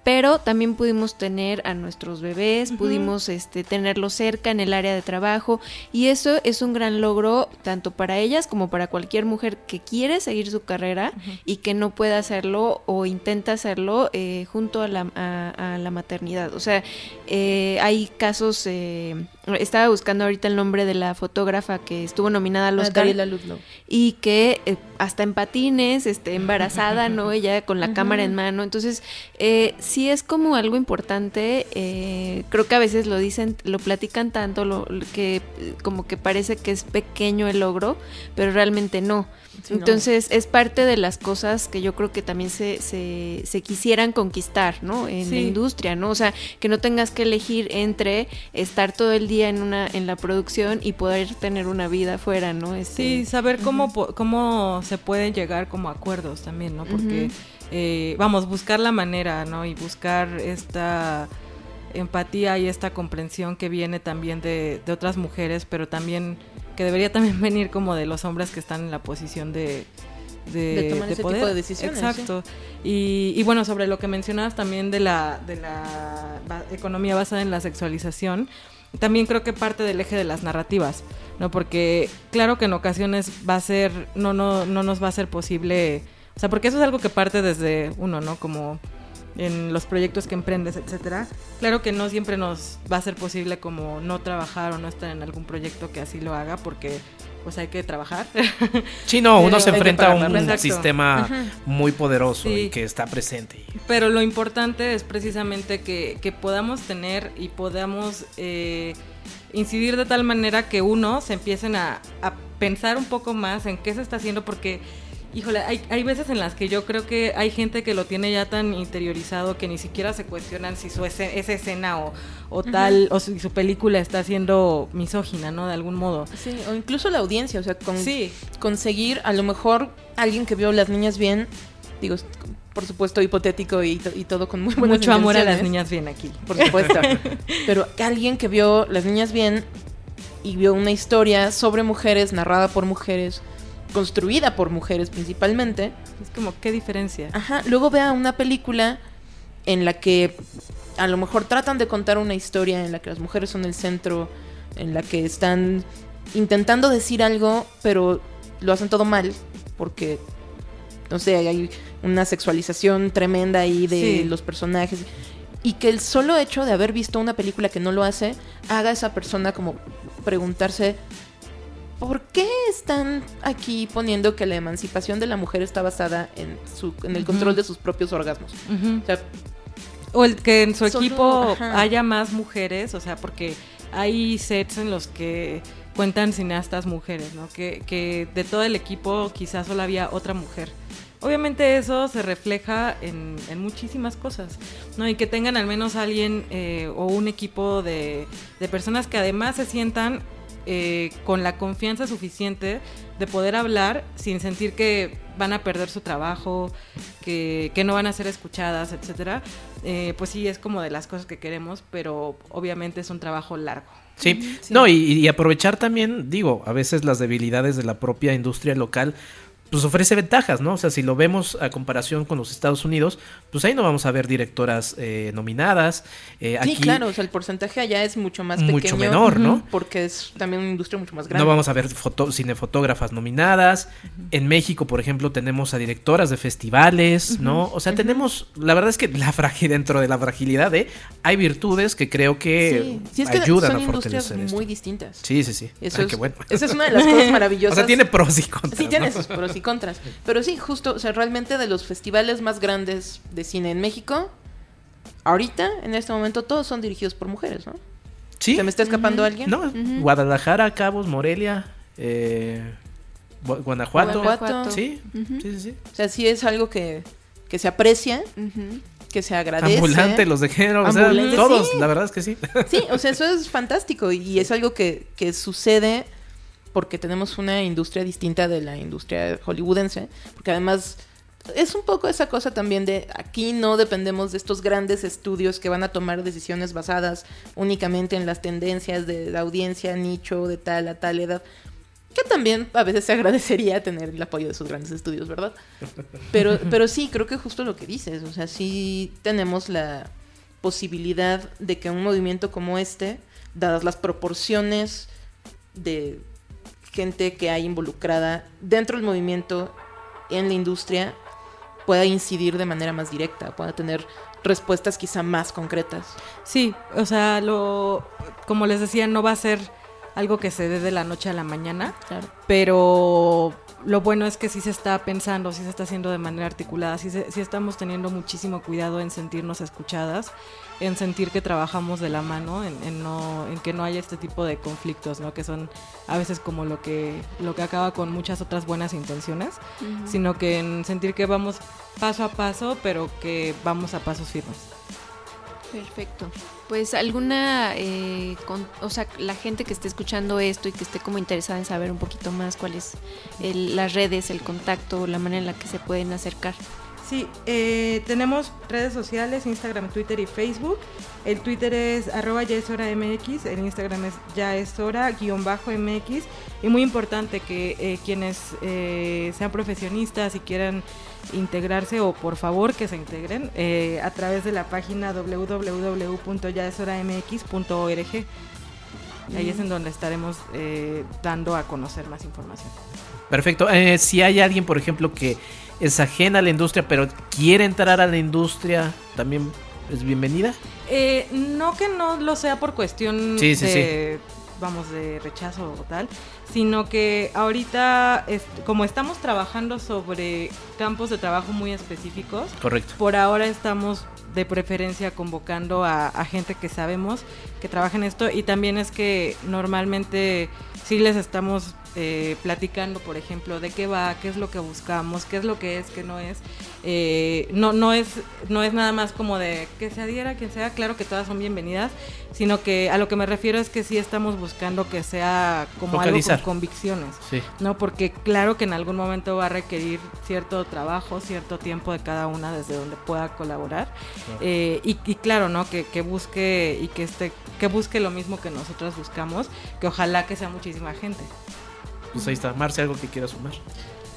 pero también pudimos tener a nuestros bebés, pudimos este, tenerlos cerca en el área de trabajo y eso es un gran logro tanto para ellas como para cualquier mujer que quiere seguir su carrera y que no puede hacerlo o intenta hacerlo eh, junto a la, a, la, maternidad. O sea, eh, hay casos, eh, estaba buscando ahorita el nombre de la fotógrafa que estuvo nominada a los ah, Ludlow. y que hasta en patines, este, embarazada, ¿no? Ella con la cámara en mano. Entonces, eh, sí es como algo importante. Eh, creo que a veces lo dicen, lo platican tanto, lo, que como que parece que es pequeño el logro, pero realmente no. Entonces es parte de las cosas que yo creo que también se, se, quisieran conquistar, ¿no? En la industria, ¿no? O sea, que no tengas que elegir entre estar todo el día en una en la producción y poder tener una vida afuera, ¿no? Este, sí, saber cómo, cómo se pueden llegar como acuerdos también, ¿no? Porque, eh, vamos, buscar la manera, ¿no? Y buscar esta empatía y esta comprensión que viene también de, de otras mujeres, pero también que debería también venir como de los hombres que están en la posición de, de, tomar ese tipo de decisiones. Exacto. Y, bueno, sobre lo que mencionabas también de la, de la economía basada en la sexualización, también creo que parte del eje de las narrativas, ¿no? Porque claro que en ocasiones va a ser, no, no, no nos va a ser posible, o sea, porque eso es algo que parte desde uno, ¿no? Como en los proyectos que emprendes, etcétera. Claro que no siempre nos va a ser posible como no trabajar o no estar en algún proyecto que así lo haga porque pues hay que trabajar. Sí, no, uno se enfrenta a un sistema muy poderoso y que está presente. Pero lo importante es precisamente que, que podamos tener y podamos eh, incidir de tal manera que uno se empiecen a, a pensar un poco más en qué se está haciendo porque Híjole, hay, hay veces en las que yo creo que hay gente que lo tiene ya tan interiorizado que ni siquiera se cuestionan si su esa escena o, o tal, o si su película está siendo misógina, ¿no? De algún modo. Sí, o incluso la audiencia, o sea, con, conseguir a lo mejor alguien que vio Las Niñas Bien, digo, por supuesto hipotético y, y todo con muy buenas Mucho amor a Las Niñas Bien aquí. Por supuesto. pero alguien que vio Las Niñas Bien y vio una historia sobre mujeres, narrada por mujeres, construida por mujeres principalmente. Es como, ¿qué diferencia? Ajá, luego vea una película en la que a lo mejor tratan de contar una historia en la que las mujeres son el centro, en la que están intentando decir algo, pero lo hacen todo mal, porque, no sé, hay una sexualización tremenda ahí de los personajes. Y que el solo hecho de haber visto una película que no lo hace, haga a esa persona como preguntarse, ¿por qué están aquí poniendo que la emancipación de la mujer está basada en, su, en el control de sus propios orgasmos? o, el que en su equipo haya más mujeres, o sea, porque hay sets en los que cuentan cineastas mujeres, ¿no? Que, que de todo el equipo quizás solo había otra mujer. Obviamente eso se refleja en, muchísimas cosas, ¿no? Y que tengan al menos alguien eh, o un equipo de, de personas que además se sientan eh, con la confianza suficiente de poder hablar sin sentir que van a perder su trabajo, que, no van a ser escuchadas, etcétera, eh, pues sí es como de las cosas que queremos, pero obviamente es un trabajo largo. Sí, no, y, aprovechar también, digo, a veces las debilidades de la propia industria local pues ofrece ventajas, ¿no? O sea, si lo vemos a comparación con los Estados Unidos, pues ahí no vamos a ver directoras eh, nominadas. Eh, sí, claro, o sea, el porcentaje allá es mucho más pequeño. Mucho menor, ¿no? Porque es también una industria mucho más grande. No vamos a ver cinefotógrafas nominadas. En México, por ejemplo, tenemos a directoras de festivales, ¿no? O sea, tenemos, la verdad es que la dentro de la fragilidad, ¿eh? Hay virtudes que creo que, sí. es que ayudan son a fortalecer industrias muy distintas. Sí, sí, sí. Eso es, bueno. Esa es una de las cosas maravillosas. o sea, tiene pros y contras. Sí, tiene sus pros y contras. Pero sí, justo, o sea, realmente de los festivales más grandes de cine en México, ahorita, en este momento, todos son dirigidos por mujeres, ¿no? Sí. ¿Se me está escapando alguien? No, Guadalajara, Cabos, Morelia, eh, Guanajuato. Guanajuato. Sí, sí, sí, O sea, sí es algo que, que se aprecia. que se agradece. Ambulante, los de género, o sea, todos, la verdad es que sí. Sí, o sea, eso es fantástico y es algo que, que sucede porque tenemos una industria distinta de la industria hollywoodense, porque además es un poco esa cosa también de aquí no dependemos de estos grandes estudios que van a tomar decisiones basadas únicamente en las tendencias de la audiencia, nicho, de tal a tal edad. Que también a veces se agradecería tener el apoyo de esos grandes estudios, ¿verdad? Pero, pero sí, creo que justo lo que dices. O sea, sí tenemos la posibilidad de que un movimiento como este, dadas las proporciones de gente que hay involucrada dentro del movimiento, en la industria, pueda incidir de manera más directa, pueda tener respuestas quizá más concretas. Sí, o sea, lo como les decía, no va a ser algo que se dé de la noche a la mañana, Claro. pero lo bueno es que sí se está pensando, sí se está haciendo de manera articulada, sí, se- sí estamos teniendo muchísimo cuidado en sentirnos escuchadas, en sentir que trabajamos de la mano, en, en no, en que no haya este tipo de conflictos, ¿no? Que son a veces como lo que, lo que acaba con muchas otras buenas intenciones, sino que en sentir que vamos paso a paso, pero que vamos a pasos firmes. Perfecto. Pues alguna, eh, con- o sea, la gente que esté escuchando esto y que esté como interesada en saber un poquito más cuáles las redes, el contacto, la manera en la que se pueden acercar. Sí, eh, tenemos redes sociales, Instagram, Twitter y Facebook. El Twitter es arroba ya es hora MX, el Instagram es ya es hora guion bajo MX. Y muy importante que eh, quienes eh, sean profesionistas y quieran integrarse o por favor que se integren eh, a través de la página www.yaeshoramx.org. Ahí es en donde estaremos eh, dando a conocer más información. Perfecto. Eh, si hay alguien, por ejemplo, que es ajena a la industria, pero quiere entrar a la industria, también es bienvenida. Eh, no que no lo sea por cuestión Sí, sí, de, vamos, de rechazo o tal, sino que ahorita, es- como estamos trabajando sobre campos de trabajo muy específicos, Correcto. por ahora estamos de preferencia convocando a, a gente que sabemos que trabaja en esto y también es que normalmente sí les estamos eh, platicando, por ejemplo, de qué va, qué es lo que buscamos, qué es lo que es, qué no es. Eh, no, no es, no es nada más como de que se adhiera quien sea, claro que todas son bienvenidas, sino que a lo que me refiero es que sí estamos buscando que sea como algo con convicciones. Sí. No, porque claro que en algún momento va a requerir cierto trabajo, cierto tiempo de cada una desde donde pueda colaborar. Eh, y, y claro, ¿no? Que, que busque y que esté, que busque lo mismo que nosotras buscamos, que ojalá que sea muchísima gente. Pues ahí está. Marce, algo que quiera sumar.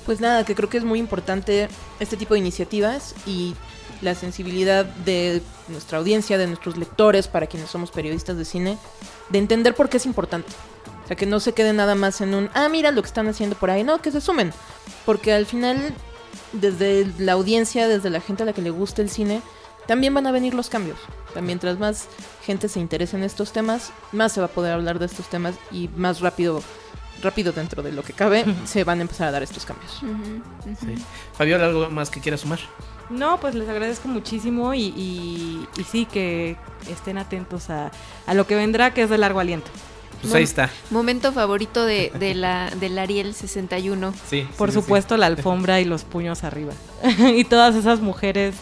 Pues nada, que creo que es muy importante este tipo de iniciativas y la sensibilidad de nuestra audiencia, de nuestros lectores, para quienes somos periodistas de cine, de entender por qué es importante. O sea, que no se quede nada más en un, ah, mira lo que están haciendo por ahí, no, que se sumen. Porque al final, desde la audiencia, desde la gente a la que le gusta el cine, también van a venir los cambios. O sea, mientras más gente se interese en estos temas, más se va a poder hablar de estos temas y más rápido, rápido dentro de lo que cabe, se van a empezar a dar estos cambios. Sí. Fabiola, algo más que quiera sumar. No, pues les agradezco muchísimo y, y- y sí que estén atentos a, a lo que vendrá, que es de largo aliento. Pues ahí está. Momento favorito de, de la, del Ariel 61. Sí. Por sí, sí, supuesto, la alfombra y los puños arriba. y todas esas mujeres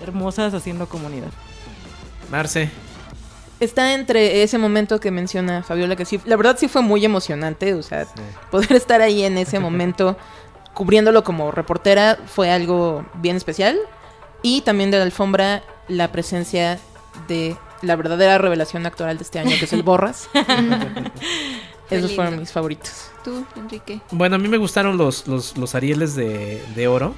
hermosas haciendo comunidad. Marce. Está entre ese momento que menciona Fabiola, que sí, la verdad sí fue muy emocionante, o sea, Sí. poder estar ahí en ese momento cubriéndolo como reportera fue algo bien especial. Y también de la alfombra, la presencia de la verdadera revelación actoral de este año, que es el Borras. Esos fueron mis favoritos. Tú, Enrique. Bueno, a mí me gustaron los, los, los Arieles de, de oro.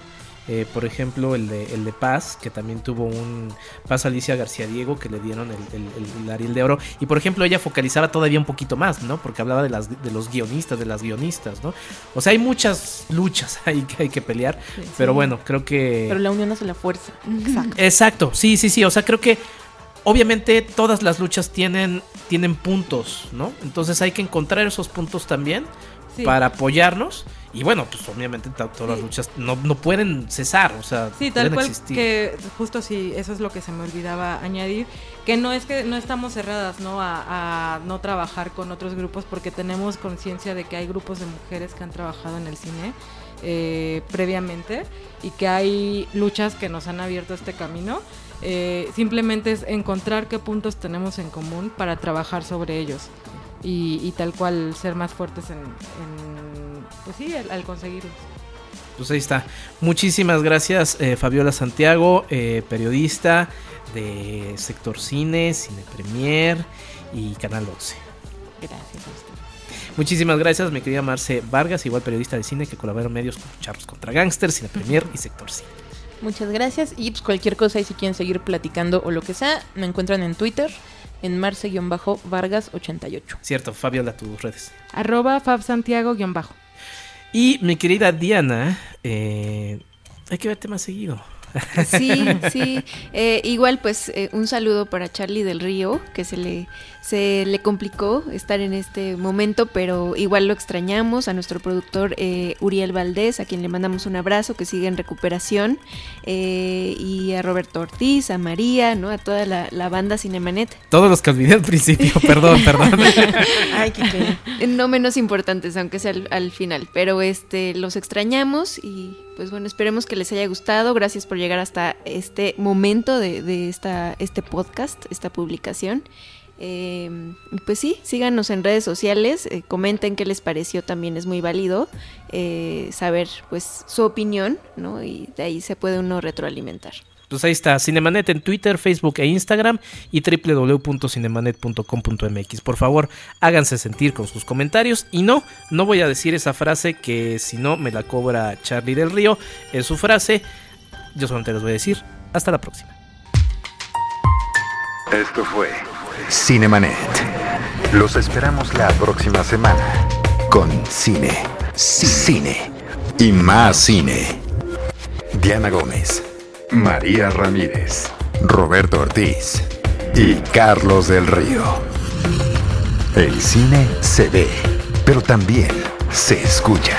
Eh, por ejemplo, el de, el de Paz, que también tuvo un Paz Alicia García Diego, que le dieron el, el- el- el Ariel de Oro. Y por ejemplo, ella focalizaba todavía un poquito más, ¿no? Porque hablaba de, las, de los guionistas, de las guionistas, ¿no? O sea, hay muchas luchas ahí que hay que pelear. Pero bueno, creo que... Pero la unión hace la fuerza. Exacto. Exacto, sí, sí, sí. O sea, creo que obviamente todas las luchas tienen, tienen puntos, ¿no? Entonces hay que encontrar esos puntos también Sí. para apoyarnos. Y bueno, pues obviamente todas las luchas no, no pueden cesar, o sea, Sí, tal cual existir. que justo sí, eso es lo que se me olvidaba añadir, que no es que no estamos cerradas, ¿no? A, a no trabajar con otros grupos porque tenemos conciencia de que hay grupos de mujeres que han trabajado en el cine eh, previamente y que hay luchas que nos han abierto este camino. Eh, simplemente es encontrar qué puntos tenemos en común para trabajar sobre ellos. y, tal cual ser más fuertes en, pues sí, al, conseguirlo. Pues ahí está. Muchísimas gracias, eh, Fabiola Santiago, eh, periodista de Sector Cine, Cine Premier y Canal 11. Gracias a usted. Muchísimas gracias, mi querida Marce Vargas, igual periodista de cine que colabora en medios como Charlos contra Gangsters, Cine Premier y Sector Cine. Muchas gracias y pues cualquier cosa y si quieren seguir platicando o lo que sea, me encuentran en Twitter en Marce-Vargas88. Cierto, Fabiola, tus redes. Arroba FabSantiago-bajo. Y mi querida Diana, eh, hay que verte más seguido. Sí, sí. Eh, igual, pues, eh, un saludo para Charlie del Río, que se le se le complicó estar en este momento, pero igual lo extrañamos. A nuestro productor eh, Uriel Valdés, a quien le mandamos un abrazo, que sigue en recuperación, eh, y a Roberto Ortiz, a María, ¿no? a toda la, banda Cinemanet. Todos los que olvidé al principio, perdón, perdón. Ay, qué No menos importantes, aunque sea al, final, pero este los extrañamos y pues bueno, esperemos que les haya gustado. Gracias por llegar hasta este momento de, de esta, este podcast, esta publicación. Eh, pues sí, síganos en redes sociales, eh, comenten qué les pareció, también es muy válido eh, saber pues su opinión, ¿no? Y de ahí se puede uno retroalimentar. Pues ahí está, Cinemanet en Twitter, Facebook e Instagram y www.cinemanet.com.mx. Por favor, háganse sentir con sus comentarios. Y no, no voy a decir esa frase que si no me la cobra Charlie del Río. Es su frase. Yo solamente les voy a decir, hasta la próxima. Esto fue Cinemanet. Los esperamos la próxima semana con cine, cine y más cine. Diana Gómez, María Ramírez, Roberto Ortiz y Carlos del Río. El cine se ve, pero también se escucha.